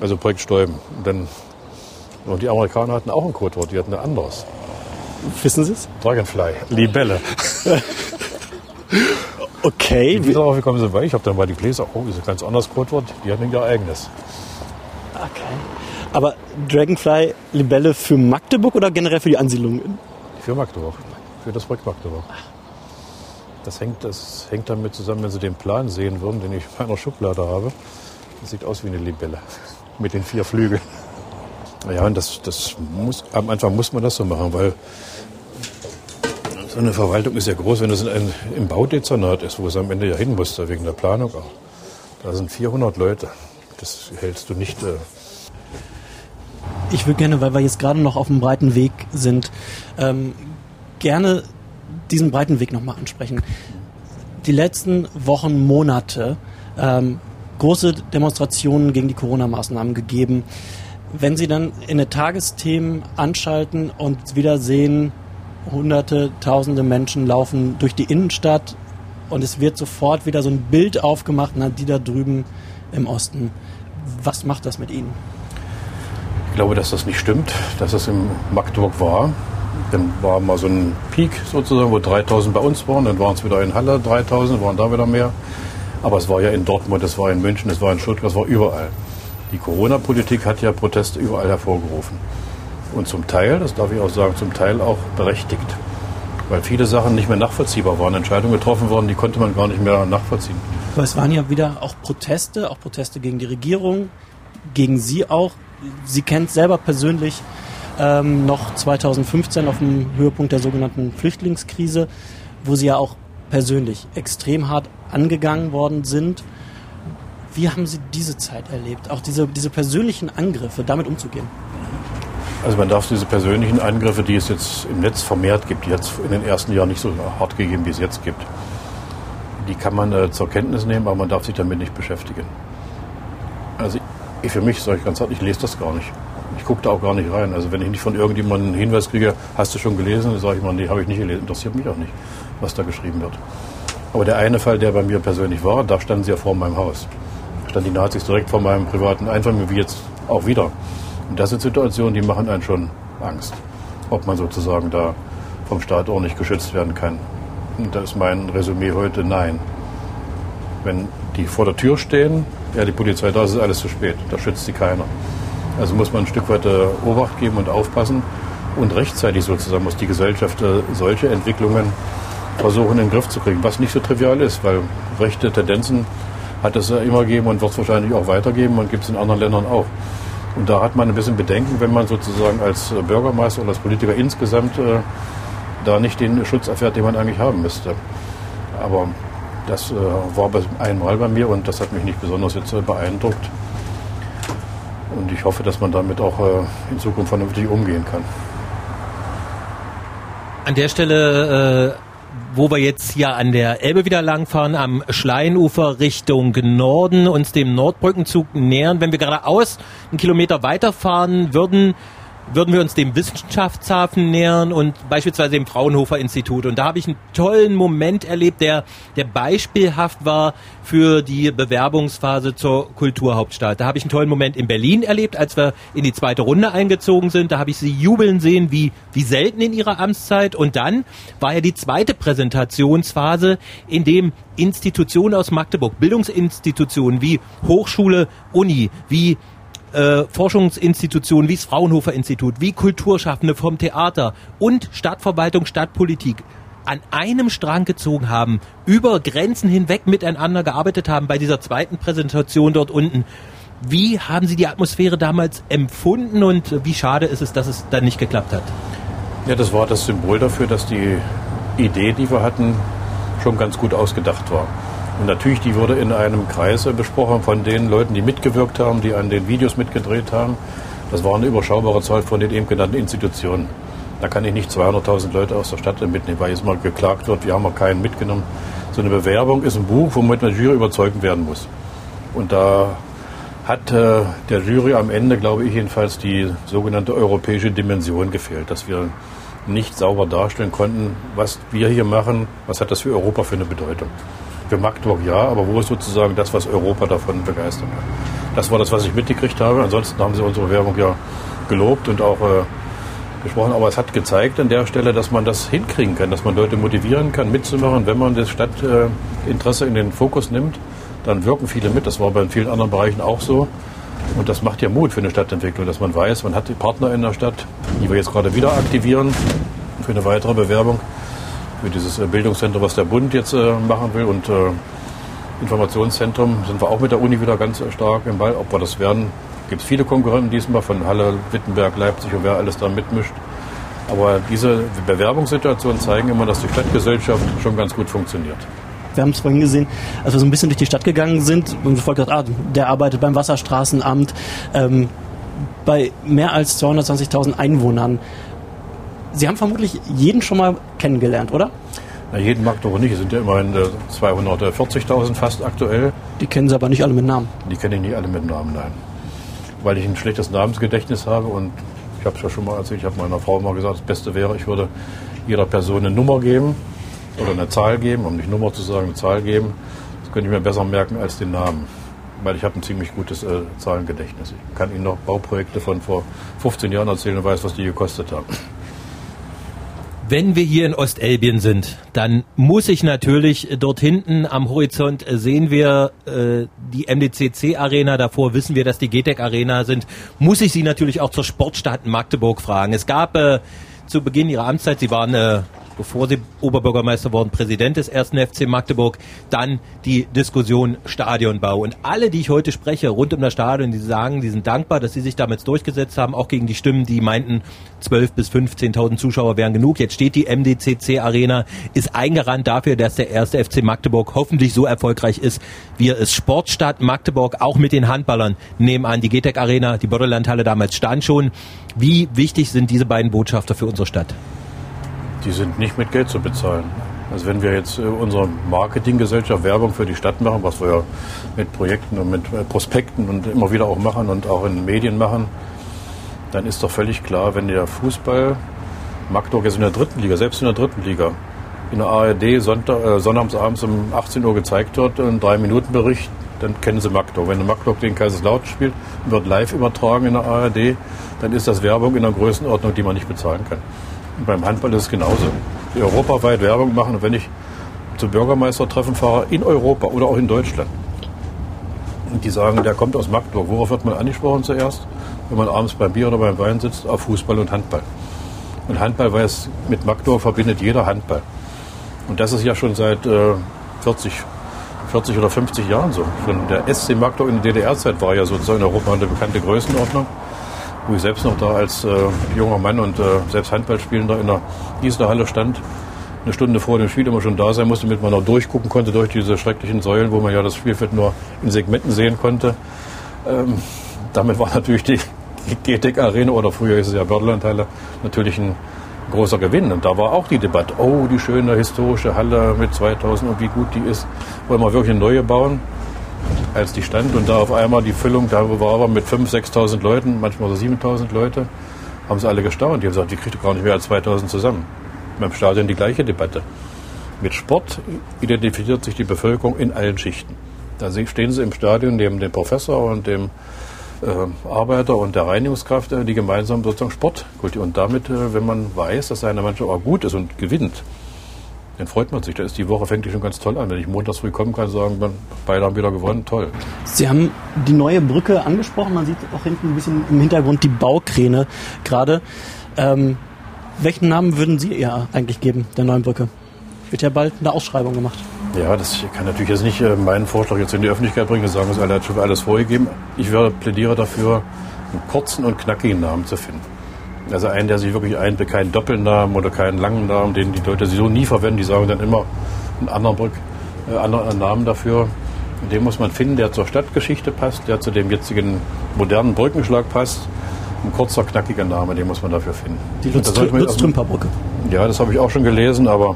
Also Projekt Stäuben. Und, dann, und die Amerikaner hatten auch ein Codewort, die hatten ein anderes. Wissen Sie es? Dragonfly, Libelle. [laughs] Okay. Wie darauf gekommen sind, weil ich habe dann mal die Gläser, oh, ist ein ganz anderes Codewort, die hatten ihr eigenes. Okay. Aber Dragonfly Libelle für Magdeburg oder generell für die Ansiedlung? Für Magdeburg, für das Projekt Magdeburg. Das hängt, das hängt damit zusammen, wenn Sie den Plan sehen würden, den ich in meiner Schublade habe. Das sieht aus wie eine Libelle [laughs] mit den vier Flügeln. Ja, und das, das muss, am Anfang muss man das so machen, weil so eine Verwaltung ist ja groß, wenn ein, im Baudezernat ist, wo es am Ende ja hin muss, wegen der Planung auch. Da sind 400 Leute. Das hältst du nicht. Äh ich würde gerne, weil wir jetzt gerade noch auf dem breiten Weg sind, ähm, gerne diesen breiten Weg nochmal ansprechen. Die letzten Wochen, Monate, ähm, große Demonstrationen gegen die Corona-Maßnahmen gegeben. Wenn Sie dann in den Tagesthemen anschalten und wieder sehen, hunderte, tausende Menschen laufen durch die Innenstadt und es wird sofort wieder so ein Bild aufgemacht, na, die da drüben im Osten. Was macht das mit Ihnen? Ich glaube, dass das nicht stimmt, dass es in Magdeburg war. Dann war mal so ein Peak sozusagen, wo 3000 bei uns waren, dann waren es wieder in Halle 3000, waren da wieder mehr. Aber es war ja in Dortmund, es war in München, es war in Stuttgart, es war überall. Die Corona-Politik hat ja Proteste überall hervorgerufen. Und zum Teil, das darf ich auch sagen, zum Teil auch berechtigt. Weil viele Sachen nicht mehr nachvollziehbar waren. Entscheidungen getroffen worden, die konnte man gar nicht mehr nachvollziehen. Aber es waren ja wieder auch Proteste, auch Proteste gegen die Regierung, gegen Sie auch. Sie kennt selber persönlich ähm, noch 2015 auf dem Höhepunkt der sogenannten Flüchtlingskrise, wo Sie ja auch persönlich extrem hart angegangen worden sind. Wie haben Sie diese Zeit erlebt? Auch diese, diese persönlichen Angriffe, damit umzugehen? Also man darf diese persönlichen Angriffe, die es jetzt im Netz vermehrt gibt, die hat in den ersten Jahren nicht so hart gegeben, wie es jetzt gibt. Die kann man äh, zur Kenntnis nehmen, aber man darf sich damit nicht beschäftigen. Also ich, für mich sage ich ganz hart, ich lese das gar nicht. Ich gucke da auch gar nicht rein. Also wenn ich nicht von irgendjemandem einen Hinweis kriege, hast du schon gelesen, dann sage ich mal, nee, habe ich nicht gelesen. Interessiert mich auch nicht, was da geschrieben wird. Aber der eine Fall, der bei mir persönlich war, da standen sie ja vor meinem Haus. Da standen die Nazis direkt vor meinem privaten Einfamilienhaus, wie jetzt auch wieder. Und das sind Situationen, die machen einen schon Angst, ob man sozusagen da vom Staat nicht geschützt werden kann. Und da ist mein Resümee heute nein. Wenn die vor der Tür stehen, ja, die Polizei da ist, ist alles zu spät. Da schützt sie keiner. Also muss man ein Stück weit Obacht geben und aufpassen. Und rechtzeitig sozusagen muss die Gesellschaft äh, solche Entwicklungen versuchen in den Griff zu kriegen, was nicht so trivial ist, weil rechte Tendenzen hat es ja immer gegeben und wird es wahrscheinlich auch weitergeben und gibt es in anderen Ländern auch. Und da hat man ein bisschen Bedenken, wenn man sozusagen als äh, Bürgermeister oder als Politiker insgesamt äh, da nicht den Schutz erfährt, den man eigentlich haben müsste. Aber das äh, war einmal bei mir und das hat mich nicht besonders jetzt äh, beeindruckt. Und ich hoffe, dass man damit auch äh, in Zukunft vernünftig umgehen kann. An der Stelle äh, wo wir jetzt hier an der Elbe wieder langfahren, am Schleinufer Richtung Norden, uns dem Nordbrückenzug nähern. Wenn wir geradeaus einen Kilometer weiterfahren würden, würden wir uns dem Wissenschaftshafen nähern und beispielsweise dem Fraunhofer Institut. Und da habe ich einen tollen Moment erlebt, der, der beispielhaft war für die Bewerbungsphase zur Kulturhauptstadt. Da habe ich einen tollen Moment in Berlin erlebt, als wir in die zweite Runde eingezogen sind. Da habe ich sie jubeln sehen, wie, wie selten in ihrer Amtszeit. Und dann war ja die zweite Präsentationsphase, in dem Institutionen aus Magdeburg, Bildungsinstitutionen wie Hochschule, Uni, wie äh, Forschungsinstitutionen wie das Fraunhofer Institut, wie Kulturschaffende vom Theater und Stadtverwaltung, Stadtpolitik an einem Strang gezogen haben, über Grenzen hinweg miteinander gearbeitet haben bei dieser zweiten Präsentation dort unten. Wie haben Sie die Atmosphäre damals empfunden und wie schade ist es, dass es dann nicht geklappt hat? Ja, das war das Symbol dafür, dass die Idee, die wir hatten, schon ganz gut ausgedacht war. Und natürlich, die wurde in einem Kreis besprochen von den Leuten, die mitgewirkt haben, die an den Videos mitgedreht haben. Das war eine überschaubare Zahl von den eben genannten Institutionen. Da kann ich nicht 200.000 Leute aus der Stadt mitnehmen, weil jetzt mal geklagt wird, wir haben auch keinen mitgenommen. So eine Bewerbung ist ein Buch, womit eine Jury überzeugt werden muss. Und da hat äh, der Jury am Ende, glaube ich jedenfalls, die sogenannte europäische Dimension gefehlt, dass wir nicht sauber darstellen konnten, was wir hier machen, was hat das für Europa für eine Bedeutung. Magdeburg ja, aber wo ist sozusagen das, was Europa davon begeistern kann? Das war das, was ich mitgekriegt habe. Ansonsten haben sie unsere Werbung ja gelobt und auch äh, gesprochen. Aber es hat gezeigt an der Stelle, dass man das hinkriegen kann, dass man Leute motivieren kann, mitzumachen. Wenn man das Stadtinteresse in den Fokus nimmt, dann wirken viele mit. Das war bei vielen anderen Bereichen auch so. Und das macht ja Mut für eine Stadtentwicklung, dass man weiß, man hat die Partner in der Stadt, die wir jetzt gerade wieder aktivieren für eine weitere Bewerbung, für dieses äh, Bildungszentrum, was der Bund jetzt äh, machen will. Und äh, Informationszentrum sind wir auch mit der Uni wieder ganz stark im Ball. Ob wir das werden, gibt es viele Konkurrenten diesmal von Halle, Wittenberg, Leipzig und wer alles da mitmischt. Aber diese Bewerbungssituationen zeigen immer, dass die Stadtgesellschaft schon ganz gut funktioniert. Wir haben es vorhin gesehen, als wir so ein bisschen durch die Stadt gegangen sind und sofort gesagt, ah, der arbeitet beim Wasserstraßenamt, ähm, bei mehr als 220.000 Einwohnern. Sie haben vermutlich jeden schon mal kennengelernt, oder? Na, jeden mag doch nicht. Es sind ja immerhin 240.000 äh, fast aktuell. Die kennen Sie aber nicht alle mit Namen. Die kenne ich nicht alle mit Namen, nein. Weil ich ein schlechtes Namensgedächtnis habe und ich habe es ja schon mal erzählt, ich habe meiner Frau mal gesagt, das Beste wäre, ich würde jeder Person eine Nummer geben oder eine Zahl geben, um nicht Nummer zu sagen, eine Zahl geben. Das könnte ich mir besser merken als den Namen. Weil ich habe ein ziemlich gutes äh, Zahlengedächtnis. Ich kann Ihnen noch Bauprojekte von vor 15 Jahren erzählen und weiß, was die gekostet haben. Wenn wir hier in Ostelbien sind, dann muss ich natürlich äh, dort hinten am Horizont äh, sehen wir äh, die MDCC Arena, davor wissen wir, dass die GTEC Arena sind, muss ich Sie natürlich auch zur Sportstadt Magdeburg fragen. Es gab äh, zu Beginn Ihrer Amtszeit, Sie waren äh, bevor Sie Oberbürgermeister wurden, Präsident des ersten FC Magdeburg, dann die Diskussion Stadionbau. Und alle, die ich heute spreche, rund um das Stadion, die sagen, die sind dankbar, dass Sie sich damit durchgesetzt haben, auch gegen die Stimmen, die meinten, 12.000 bis 15.000 Zuschauer wären genug. Jetzt steht die MDCC Arena, ist eingerannt dafür, dass der erste FC Magdeburg hoffentlich so erfolgreich ist, wie er ist. Sportstadt Magdeburg, auch mit den Handballern, nehmen an, die GTEC Arena, die Börderlandhalle damals stand schon. Wie wichtig sind diese beiden Botschafter für unsere Stadt? Die sind nicht mit Geld zu bezahlen. Also wenn wir jetzt äh, unsere Marketinggesellschaft Werbung für die Stadt machen, was wir ja mit Projekten und mit äh, Prospekten und immer wieder auch machen und auch in den Medien machen, dann ist doch völlig klar, wenn der Fußball Magdeburg jetzt in der dritten Liga, selbst in der dritten Liga, in der ARD Sonntag, äh, sonnabends um 18 Uhr gezeigt wird, ein Drei-Minuten-Bericht, dann kennen sie Magdeburg. Wenn Magdeburg den Kaiserslautern spielt, wird live übertragen in der ARD, dann ist das Werbung in einer Größenordnung, die man nicht bezahlen kann. Beim Handball ist es genauso. Die europaweit Werbung machen, wenn ich zu Bürgermeistertreffen fahre, in Europa oder auch in Deutschland, und die sagen, der kommt aus Magdeburg, worauf wird man angesprochen zuerst? Wenn man abends beim Bier oder beim Wein sitzt, auf Fußball und Handball. Und Handball weiß, mit Magdeburg verbindet jeder Handball. Und das ist ja schon seit äh, 40, 40 oder 50 Jahren so. Schon der SC Magdeburg in der DDR-Zeit war ja sozusagen in Europa eine bekannte Größenordnung wo ich selbst noch da als äh, junger Mann und äh, selbst Handballspielender in der Gießerhalle stand, eine Stunde vor dem Spiel immer schon da sein musste, damit man noch durchgucken konnte durch diese schrecklichen Säulen, wo man ja das Spielfeld nur in Segmenten sehen konnte. Ähm, damit war [laughs] natürlich die GTEC Arena oder früher ist es ja Bördelandhalle natürlich ein großer Gewinn. Und da war auch die Debatte, oh, die schöne historische Halle mit 2000 und wie gut die ist. Wollen wir wirklich eine neue bauen? Als die stand und da auf einmal die Füllung da war aber mit 5.000, 6.000 Leuten, manchmal so 7.000 Leute, haben sie alle gestaunt. Die haben gesagt, die kriegt gar nicht mehr als 2.000 zusammen. Beim Stadion die gleiche Debatte. Mit Sport identifiziert sich die Bevölkerung in allen Schichten. Da stehen sie im Stadion neben dem Professor und dem äh, Arbeiter und der Reinigungskraft, äh, die gemeinsam sozusagen Sport kultivieren. Und damit, äh, wenn man weiß, dass eine Mannschaft auch gut ist und gewinnt, dann freut man sich. Da ist die Woche fängt die schon ganz toll an. Wenn ich montags früh kommen kann, sagen, man, beide haben wieder gewonnen, toll. Sie haben die neue Brücke angesprochen. Man sieht auch hinten ein bisschen im Hintergrund die Baukräne gerade. Ähm, welchen Namen würden Sie ihr eigentlich geben, der neuen Brücke? Wird ja bald eine Ausschreibung gemacht. Ja, das kann natürlich jetzt nicht äh, meinen Vorschlag jetzt in die Öffentlichkeit bringen. sagen, es alle hat schon alles vorgegeben. Ich werde plädiere dafür, einen kurzen und knackigen Namen zu finden. Also einen, der sich wirklich einbringt, keinen Doppelnamen oder keinen langen Namen, den die Leute so nie verwenden. Die sagen dann immer einen anderen, Brück, äh, anderen Namen dafür. Den muss man finden, der zur Stadtgeschichte passt, der zu dem jetzigen modernen Brückenschlag passt. Ein kurzer, knackiger Name, den muss man dafür finden. Die Lutz-Trümper-Brücke. Ja, das habe ich auch schon gelesen, aber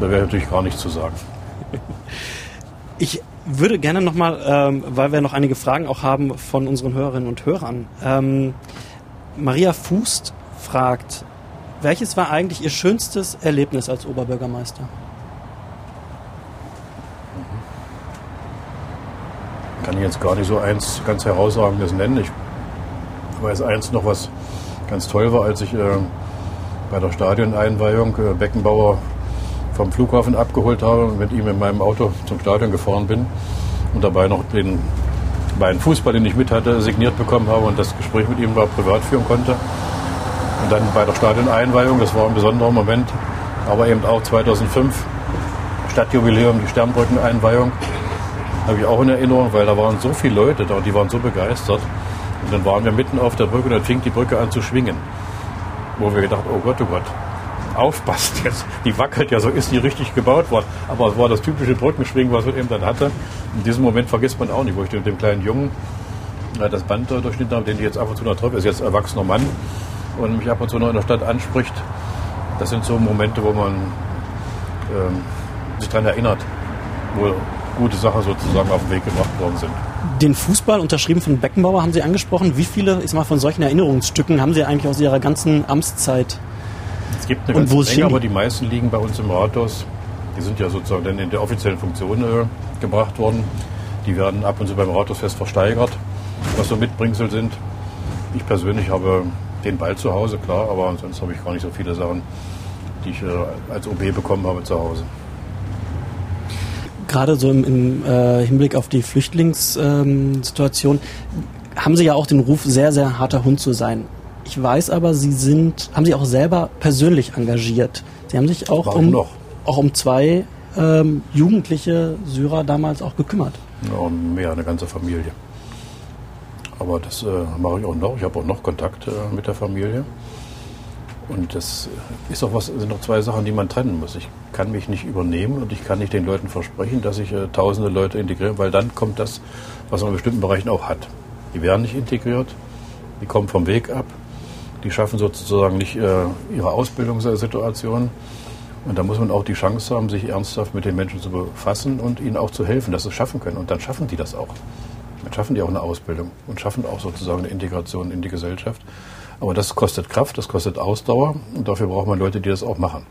da wäre natürlich gar nichts zu sagen. [laughs] Ich würde gerne nochmal, ähm, weil wir noch einige Fragen auch haben von unseren Hörerinnen und Hörern. Ähm, Maria Fußt fragt, Welches war eigentlich Ihr schönstes Erlebnis als Oberbürgermeister? Kann ich jetzt gar nicht so eins ganz herausragendes nennen. Ich weiß eins noch, was ganz toll war, als ich äh, bei der Stadioneinweihung äh, Beckenbauer vom Flughafen abgeholt habe und mit ihm in meinem Auto zum Stadion gefahren bin und dabei noch den meinen Fußball, den ich mit hatte, signiert bekommen habe und das Gespräch mit ihm war privat führen konnte. Und dann bei der Stadioneinweihung, das war ein besonderer Moment, aber eben auch 2005 Stadtjubiläum, die Sternbrückeneinweihung, habe ich auch in Erinnerung, weil da waren so viele Leute da, die waren so begeistert. Und dann waren wir mitten auf der Brücke und dann fing die Brücke an zu schwingen. Wo wir gedacht, oh Gott, oh Gott, aufpasst jetzt. Die wackelt ja, so ist die richtig gebaut worden. Aber es war das typische Brückenschwingen, was man eben dann hatte. In diesem Moment vergisst man auch nicht, wo ich mit dem kleinen Jungen äh, das Band durchschnitten habe, den ich jetzt und zu noch treffe, ist jetzt erwachsener Mann und mich ab und zu noch in der Stadt anspricht. Das sind so Momente, wo man ähm, sich daran erinnert, wo gute Sachen sozusagen auf den Weg gebracht worden sind. Den Fußball, unterschrieben von Beckenbauer, haben Sie angesprochen. Wie viele, ich sag mal, von solchen Erinnerungsstücken haben Sie eigentlich aus Ihrer ganzen Amtszeit? Es gibt eine ganze Menge, aber die meisten liegen bei uns im Rathaus. Die sind ja sozusagen dann in der offiziellen Funktion äh, gebracht worden. Die werden ab und zu beim Rathausfest versteigert, was so Mitbringsel sind. Ich persönlich habe den Ball zu Hause, klar, aber sonst habe ich gar nicht so viele Sachen, die ich äh, als OB bekommen habe zu Hause gerade so im, im äh, Hinblick auf die Flüchtlingssituation ähm, haben Sie ja auch den Ruf, sehr, sehr harter Hund zu sein. Ich weiß aber, Sie sind, haben Sie auch selber persönlich engagiert. Sie haben sich auch um, noch? auch um zwei ähm, jugendliche Syrer damals auch gekümmert. Ja, mehr, eine ganze Familie. Aber das äh, mache ich auch noch. Ich habe auch noch Kontakt äh, mit der Familie. Und das ist auch was, sind noch zwei Sachen, die man trennen muss. Ich kann mich nicht übernehmen und ich kann nicht den Leuten versprechen, dass ich äh, tausende Leute integriere, weil dann kommt das, was man in bestimmten Bereichen auch hat. Die werden nicht integriert, die kommen vom Weg ab, die schaffen sozusagen nicht äh, ihre Ausbildungssituation. Und da muss man auch die Chance haben, sich ernsthaft mit den Menschen zu befassen und ihnen auch zu helfen, dass sie es schaffen können. Und dann schaffen die das auch. Dann schaffen die auch eine Ausbildung und schaffen auch sozusagen eine Integration in die Gesellschaft. Aber das kostet Kraft, das kostet Ausdauer und dafür braucht man Leute, die das auch machen.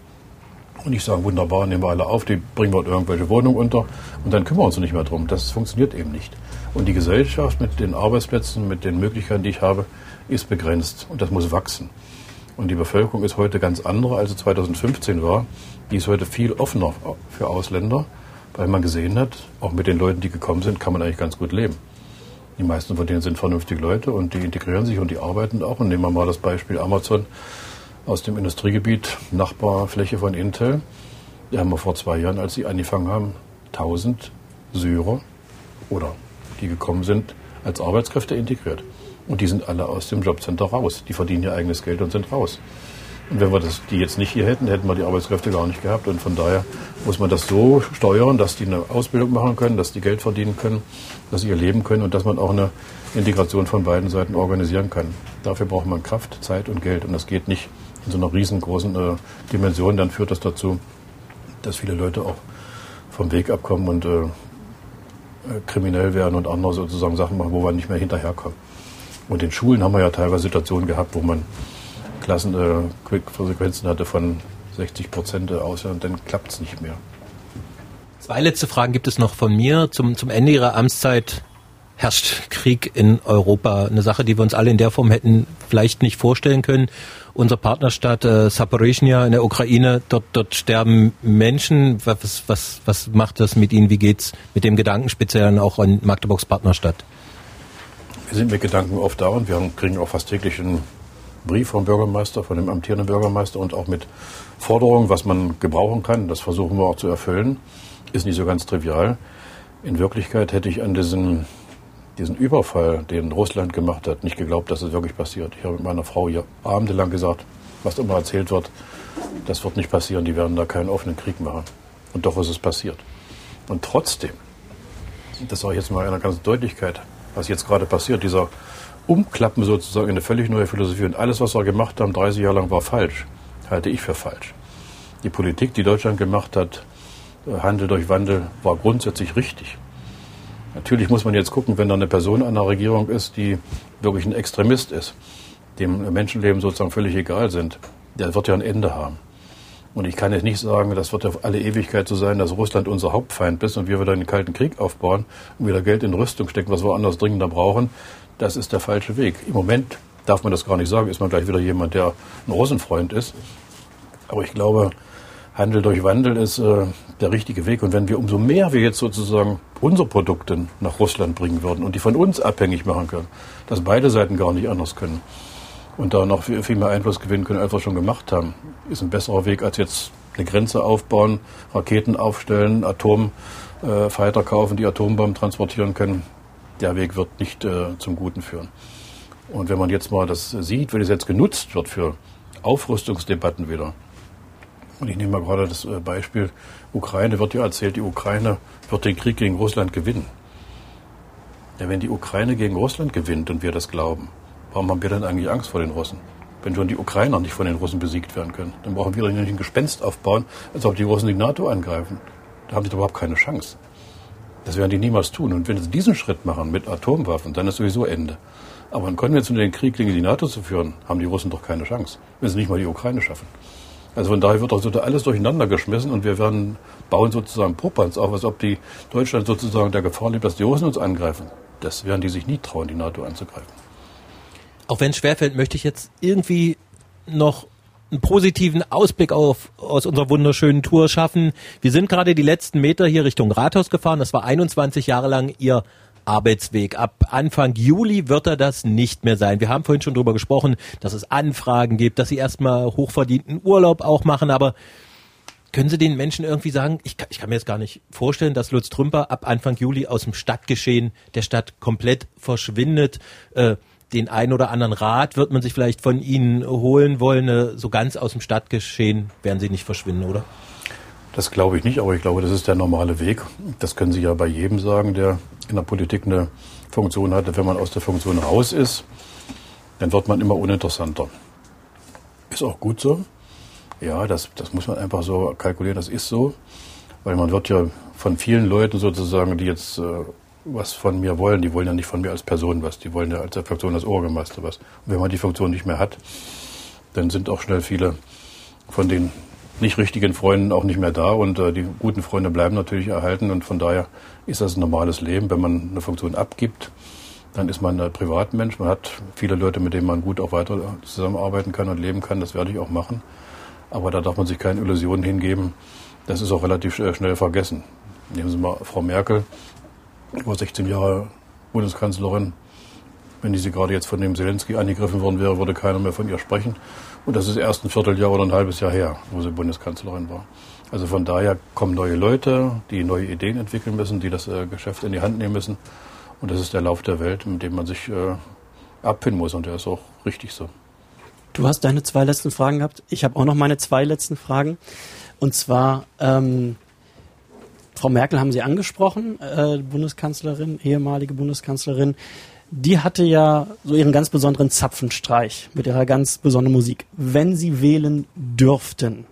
Und nicht sagen, wunderbar, nehmen wir alle auf, die bringen wir irgendwelche Wohnungen unter und dann kümmern wir uns nicht mehr drum. Das funktioniert eben nicht. Und die Gesellschaft mit den Arbeitsplätzen, mit den Möglichkeiten, die ich habe, ist begrenzt und das muss wachsen. Und die Bevölkerung ist heute ganz andere, als sie 2015 war. Die ist heute viel offener für Ausländer, weil man gesehen hat, auch mit den Leuten, die gekommen sind, kann man eigentlich ganz gut leben. Die meisten von denen sind vernünftige Leute und die integrieren sich und die arbeiten auch. Und nehmen wir mal das Beispiel Amazon aus dem Industriegebiet, Nachbarfläche von Intel. Die haben wir vor zwei Jahren, als sie angefangen haben, 1000 Syrer oder die gekommen sind, als Arbeitskräfte integriert. Und die sind alle aus dem Jobcenter raus. Die verdienen ihr eigenes Geld und sind raus. Und wenn wir das, die jetzt nicht hier hätten, hätten wir die Arbeitskräfte gar nicht gehabt. Und von daher muss man das so steuern, dass die eine Ausbildung machen können, dass die Geld verdienen können, dass sie ihr Leben können und dass man auch eine Integration von beiden Seiten organisieren kann. Dafür braucht man Kraft, Zeit und Geld. Und das geht nicht in so einer riesengroßen äh, Dimension. Dann führt das dazu, dass viele Leute auch vom Weg abkommen und äh, kriminell werden und andere sozusagen Sachen machen, wo wir nicht mehr hinterherkommen. Und in Schulen haben wir ja teilweise Situationen gehabt, wo man Klassenfrequenzen äh, hatte von 60 Prozent aus und dann klappt es nicht mehr. Zwei letzte Fragen gibt es noch von mir. Zum, zum Ende Ihrer Amtszeit herrscht Krieg in Europa. Eine Sache, die wir uns alle in der Form hätten vielleicht nicht vorstellen können. Unsere Partnerstadt äh, Saporizhia in der Ukraine, dort, dort sterben Menschen. Was, was, was macht das mit Ihnen? Wie geht's mit dem Gedanken speziell auch an Magdeburgs Partnerstadt? Wir sind mit Gedanken oft da und wir kriegen auch fast täglich einen Brief vom Bürgermeister, von dem amtierenden Bürgermeister und auch mit Forderungen, was man gebrauchen kann. Das versuchen wir auch zu erfüllen. Ist nicht so ganz trivial. In Wirklichkeit hätte ich an diesen, diesen Überfall, den Russland gemacht hat, nicht geglaubt, dass es wirklich passiert. Ich habe mit meiner Frau hier abendelang gesagt, was immer erzählt wird, das wird nicht passieren, die werden da keinen offenen Krieg machen. Und doch ist es passiert. Und trotzdem, das sage ich jetzt mal in einer ganzen Deutlichkeit, was jetzt gerade passiert, dieser umklappen sozusagen in eine völlig neue Philosophie. Und alles, was wir gemacht haben, 30 Jahre lang, war falsch. Halte ich für falsch. Die Politik, die Deutschland gemacht hat, äh, Handel durch Wandel, war grundsätzlich richtig. Natürlich muss man jetzt gucken, wenn da eine Person an der Regierung ist, die wirklich ein Extremist ist, dem Menschenleben sozusagen völlig egal sind, der wird ja ein Ende haben. Und ich kann jetzt nicht sagen, das wird auf alle Ewigkeit so sein, dass Russland unser Hauptfeind ist und wir wieder einen kalten Krieg aufbauen und wieder Geld in Rüstung stecken, was wir anders dringender brauchen. Das ist der falsche Weg. Im Moment darf man das gar nicht sagen, ist man gleich wieder jemand, der ein Russenfreund ist. Aber ich glaube, Handel durch Wandel ist äh, der richtige Weg. Und wenn wir umso mehr wir jetzt sozusagen unsere Produkte nach Russland bringen würden und die von uns abhängig machen können, dass beide Seiten gar nicht anders können und da noch viel, viel mehr Einfluss gewinnen können, als wir schon gemacht haben, ist ein besserer Weg, als jetzt eine Grenze aufbauen, Raketen aufstellen, Atomfighter äh, kaufen, die Atombomben transportieren können. Der Weg wird nicht äh, zum Guten führen. Und wenn man jetzt mal das sieht, wie das jetzt genutzt wird für Aufrüstungsdebatten wieder, und ich nehme mal gerade das äh, Beispiel Ukraine, wird ja erzählt, die Ukraine wird den Krieg gegen Russland gewinnen. Ja, wenn die Ukraine gegen Russland gewinnt und wir das glauben, warum haben wir denn eigentlich Angst vor den Russen? Wenn schon die Ukrainer nicht von den Russen besiegt werden können, dann brauchen wir doch nicht ein Gespenst aufbauen, als ob die Russen die NATO angreifen. Da haben sie doch überhaupt keine Chance. Das werden die niemals tun. Und wenn sie diesen Schritt machen mit Atomwaffen, dann ist sowieso Ende. Aber einen konventionellen Krieg gegen die NATO zu führen, haben die Russen doch keine Chance, wenn sie nicht mal die Ukraine schaffen. Also von daher wird auch so alles durcheinander geschmissen und wir werden bauen sozusagen Popanz auf, als ob die Deutschland sozusagen der Gefahr lebt, dass die Russen uns angreifen. Das werden die sich nie trauen, die NATO anzugreifen. Auch wenn es schwerfällt, möchte ich jetzt irgendwie noch einen positiven Ausblick auf, aus unserer wunderschönen Tour schaffen. Wir sind gerade die letzten Meter hier Richtung Rathaus gefahren. Das war 21 Jahre lang Ihr Arbeitsweg. Ab Anfang Juli wird er das nicht mehr sein. Wir haben vorhin schon darüber gesprochen, dass es Anfragen gibt, dass sie erstmal hochverdienten Urlaub auch machen, aber können Sie den Menschen irgendwie sagen, ich kann, ich kann mir jetzt gar nicht vorstellen, dass Lutz Trümper ab Anfang Juli aus dem Stadtgeschehen der Stadt komplett verschwindet. Äh, den einen oder anderen Rat wird man sich vielleicht von Ihnen holen wollen. Äh, so ganz aus dem Stadtgeschehen werden Sie nicht verschwinden, oder? Das glaube ich nicht, aber ich glaube, das ist der normale Weg. Das können Sie ja bei jedem sagen, der in der Politik eine Funktion hatte. Wenn man aus der Funktion raus ist, dann wird man immer uninteressanter. Ist auch gut so. Ja, das, das muss man einfach so kalkulieren, das ist so. Weil man wird ja von vielen Leuten sozusagen, die jetzt äh, was von mir wollen, die wollen ja nicht von mir als Person was, die wollen ja als Funktion als Obergemeister was. Und wenn man die Funktion nicht mehr hat, dann sind auch schnell viele von den nicht richtigen Freunden auch nicht mehr da und äh, die guten Freunde bleiben natürlich erhalten und von daher ist das ein normales Leben. Wenn man eine Funktion abgibt, dann ist man ein Privatmensch. Man hat viele Leute, mit denen man gut auch weiter zusammenarbeiten kann und leben kann. Das werde ich auch machen. Aber da darf man sich keine Illusionen hingeben. Das ist auch relativ schnell vergessen. Nehmen Sie mal Frau Merkel, über 16 Jahre Bundeskanzlerin. Wenn diese gerade jetzt von dem Zelensky angegriffen worden wäre, würde keiner mehr von ihr sprechen. Und das ist erst ein Vierteljahr oder ein halbes Jahr her, wo sie Bundeskanzlerin war. Also von daher kommen neue Leute, die neue Ideen entwickeln müssen, die das äh, Geschäft in die Hand nehmen müssen. Und das ist der Lauf der Welt, mit dem man sich äh, abfinden muss. Und der ist auch richtig so. Du hast deine zwei letzten Fragen gehabt. Ich habe auch noch meine zwei letzten Fragen. Und zwar, ähm, Frau Merkel haben Sie angesprochen, äh, Bundeskanzlerin, ehemalige Bundeskanzlerin die hatte ja so ihren ganz besonderen Zapfenstreich mit ihrer ganz besonderen Musik. Wenn Sie wählen dürften,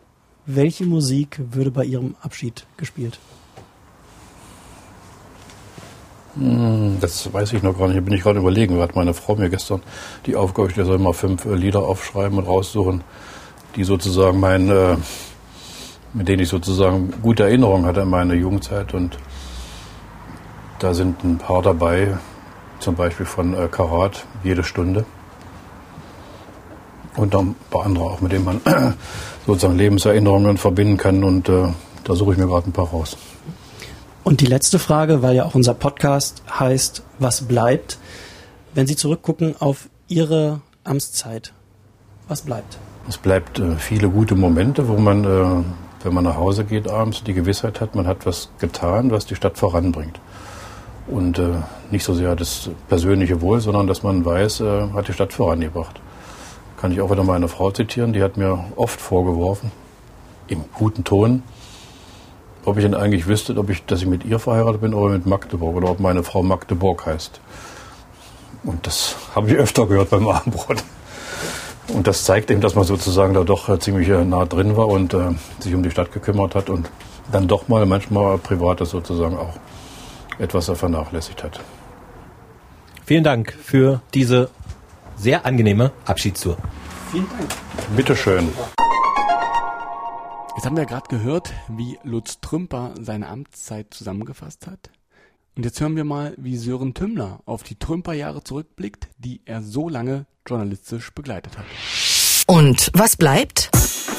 welche Musik würde bei Ihrem Abschied gespielt? Hm, das weiß ich noch gar nicht. Da bin ich gerade überlegen. Hat meine Frau mir gestern die Aufgabe gestellt, soll mal fünf äh, Lieder aufschreiben und raussuchen, die sozusagen mein, äh, mit denen ich sozusagen gute Erinnerungen hatte an meine Jugendzeit. Und da sind ein paar dabei, zum Beispiel von äh, Karat jede Stunde. Und dann ein paar andere auch, mit denen man [clears throat] sozusagen Lebenserinnerungen verbinden kann. Und äh, da suche ich mir gerade ein paar raus. Und die letzte Frage, weil ja auch unser Podcast heißt, was bleibt? Wenn Sie zurückgucken auf Ihre Amtszeit, was bleibt? Es bleibt äh, viele gute Momente, wo man, äh, wenn man nach Hause geht abends, die Gewissheit hat, man hat was getan, was die Stadt voranbringt und äh, nicht so sehr das persönliche Wohl, sondern dass man weiß, äh, hat die Stadt vorangebracht. Kann ich auch wieder meine Frau zitieren, die hat mir oft vorgeworfen, im guten Ton, ob ich denn eigentlich wüsste, ob ich, dass ich mit ihr verheiratet bin oder mit Magdeburg oder ob meine Frau Magdeburg heißt. Und das habe ich öfter gehört beim Abendbrot. Und das zeigt eben, dass man sozusagen da doch äh, ziemlich äh, nah drin war und äh, sich um die Stadt gekümmert hat und dann doch mal manchmal Privates sozusagen auch etwas er vernachlässigt hat. Vielen Dank für diese sehr angenehme Abschiedstour. Vielen Dank. Bitteschön. Jetzt haben wir gerade gehört, wie Lutz Trümper seine Amtszeit zusammengefasst hat. Und jetzt hören wir mal, wie Sören Tümmler auf die Trümperjahre zurückblickt, die er so lange journalistisch begleitet hat. Und was bleibt?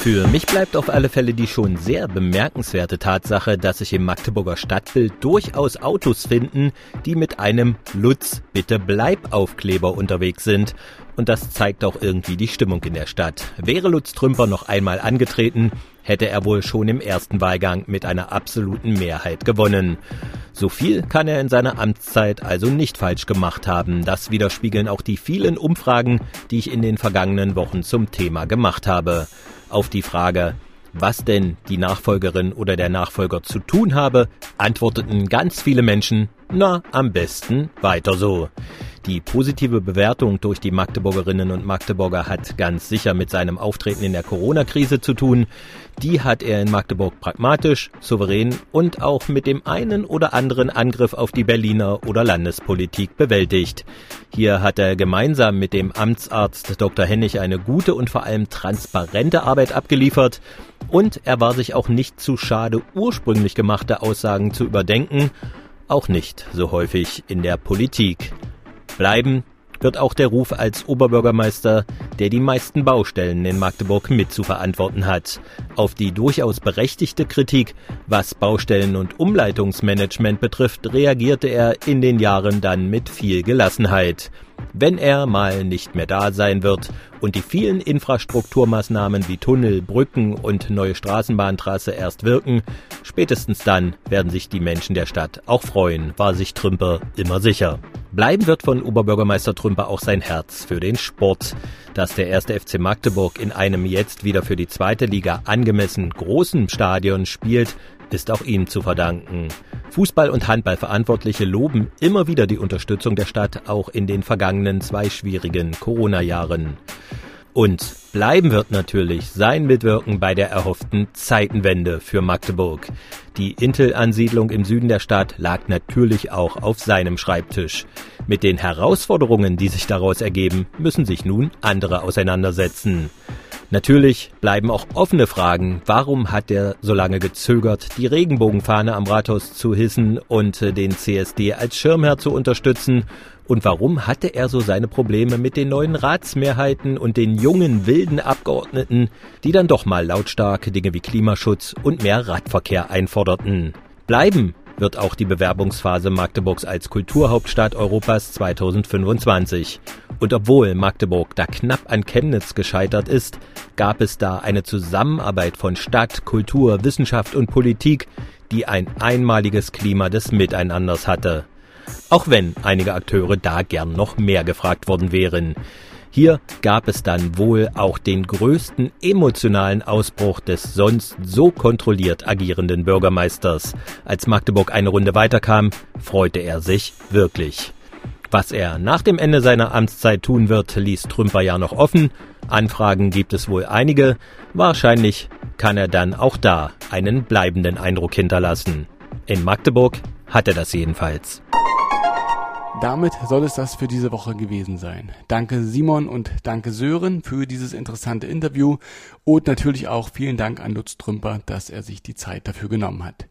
Für mich bleibt auf alle Fälle die schon sehr bemerkenswerte Tatsache, dass sich im Magdeburger Stadtbild durchaus Autos finden, die mit einem Lutz bitte bleib Aufkleber unterwegs sind. Und das zeigt auch irgendwie die Stimmung in der Stadt. Wäre Lutz Trümper noch einmal angetreten, hätte er wohl schon im ersten Wahlgang mit einer absoluten Mehrheit gewonnen. So viel kann er in seiner Amtszeit also nicht falsch gemacht haben. Das widerspiegeln auch die vielen Umfragen, die ich in den vergangenen Wochen zum Thema gemacht habe auf die Frage, was denn die Nachfolgerin oder der Nachfolger zu tun habe, antworteten ganz viele Menschen, na, am besten weiter so. Die positive Bewertung durch die Magdeburgerinnen und Magdeburger hat ganz sicher mit seinem Auftreten in der Corona-Krise zu tun. Die hat er in Magdeburg pragmatisch, souverän und auch mit dem einen oder anderen Angriff auf die Berliner oder Landespolitik bewältigt. Hier hat er gemeinsam mit dem Amtsarzt Dr. Hennig eine gute und vor allem transparente Arbeit abgeliefert. Und er war sich auch nicht zu schade, ursprünglich gemachte Aussagen zu überdenken auch nicht so häufig in der Politik. Bleiben wird auch der Ruf als Oberbürgermeister, der die meisten Baustellen in Magdeburg mit zu verantworten hat. Auf die durchaus berechtigte Kritik, was Baustellen- und Umleitungsmanagement betrifft, reagierte er in den Jahren dann mit viel Gelassenheit. Wenn er mal nicht mehr da sein wird und die vielen Infrastrukturmaßnahmen wie Tunnel, Brücken und neue Straßenbahntrasse erst wirken, spätestens dann werden sich die Menschen der Stadt auch freuen, war sich Trümper immer sicher. Bleiben wird von Oberbürgermeister Trümper auch sein Herz für den Sport. Dass der erste FC Magdeburg in einem jetzt wieder für die zweite Liga angemessen großen Stadion spielt, ist auch ihm zu verdanken. Fußball- und Handballverantwortliche loben immer wieder die Unterstützung der Stadt, auch in den vergangenen zwei schwierigen Corona-Jahren. Und bleiben wird natürlich sein Mitwirken bei der erhofften Zeitenwende für Magdeburg. Die Intel-Ansiedlung im Süden der Stadt lag natürlich auch auf seinem Schreibtisch. Mit den Herausforderungen, die sich daraus ergeben, müssen sich nun andere auseinandersetzen. Natürlich bleiben auch offene Fragen. Warum hat er so lange gezögert, die Regenbogenfahne am Rathaus zu hissen und äh, den CSD als Schirmherr zu unterstützen? Und warum hatte er so seine Probleme mit den neuen Ratsmehrheiten und den jungen, wilden Abgeordneten, die dann doch mal lautstark Dinge wie Klimaschutz und mehr Radverkehr einforderten? Bleiben wird auch die Bewerbungsphase Magdeburgs als Kulturhauptstadt Europas 2025. Und obwohl Magdeburg da knapp an Chemnitz gescheitert ist, gab es da eine Zusammenarbeit von Stadt, Kultur, Wissenschaft und Politik, die ein einmaliges Klima des Miteinanders hatte. Auch wenn einige Akteure da gern noch mehr gefragt worden wären. Hier gab es dann wohl auch den größten emotionalen Ausbruch des sonst so kontrolliert agierenden Bürgermeisters. Als Magdeburg eine Runde weiterkam, freute er sich wirklich. Was er nach dem Ende seiner Amtszeit tun wird, ließ Trümper ja noch offen. Anfragen gibt es wohl einige. Wahrscheinlich kann er dann auch da einen bleibenden Eindruck hinterlassen. In Magdeburg hat er das jedenfalls. Damit soll es das für diese Woche gewesen sein. Danke Simon und danke Sören für dieses interessante Interview und natürlich auch vielen Dank an Lutz Trümper, dass er sich die Zeit dafür genommen hat.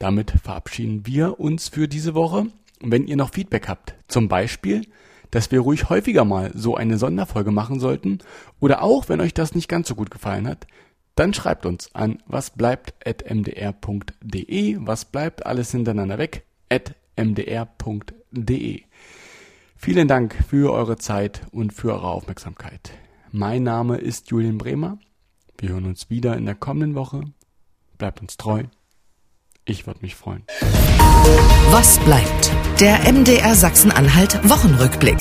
Damit verabschieden wir uns für diese Woche. Wenn ihr noch Feedback habt, zum Beispiel, dass wir ruhig häufiger mal so eine Sonderfolge machen sollten oder auch, wenn euch das nicht ganz so gut gefallen hat, dann schreibt uns an wasbleibt.mdr.de, was bleibt alles hintereinander weg, at mdr.de. Vielen Dank für eure Zeit und für eure Aufmerksamkeit. Mein Name ist Julian Bremer. Wir hören uns wieder in der kommenden Woche. Bleibt uns treu. Ich würde mich freuen. Was bleibt? Der MDR Sachsen-Anhalt Wochenrückblick.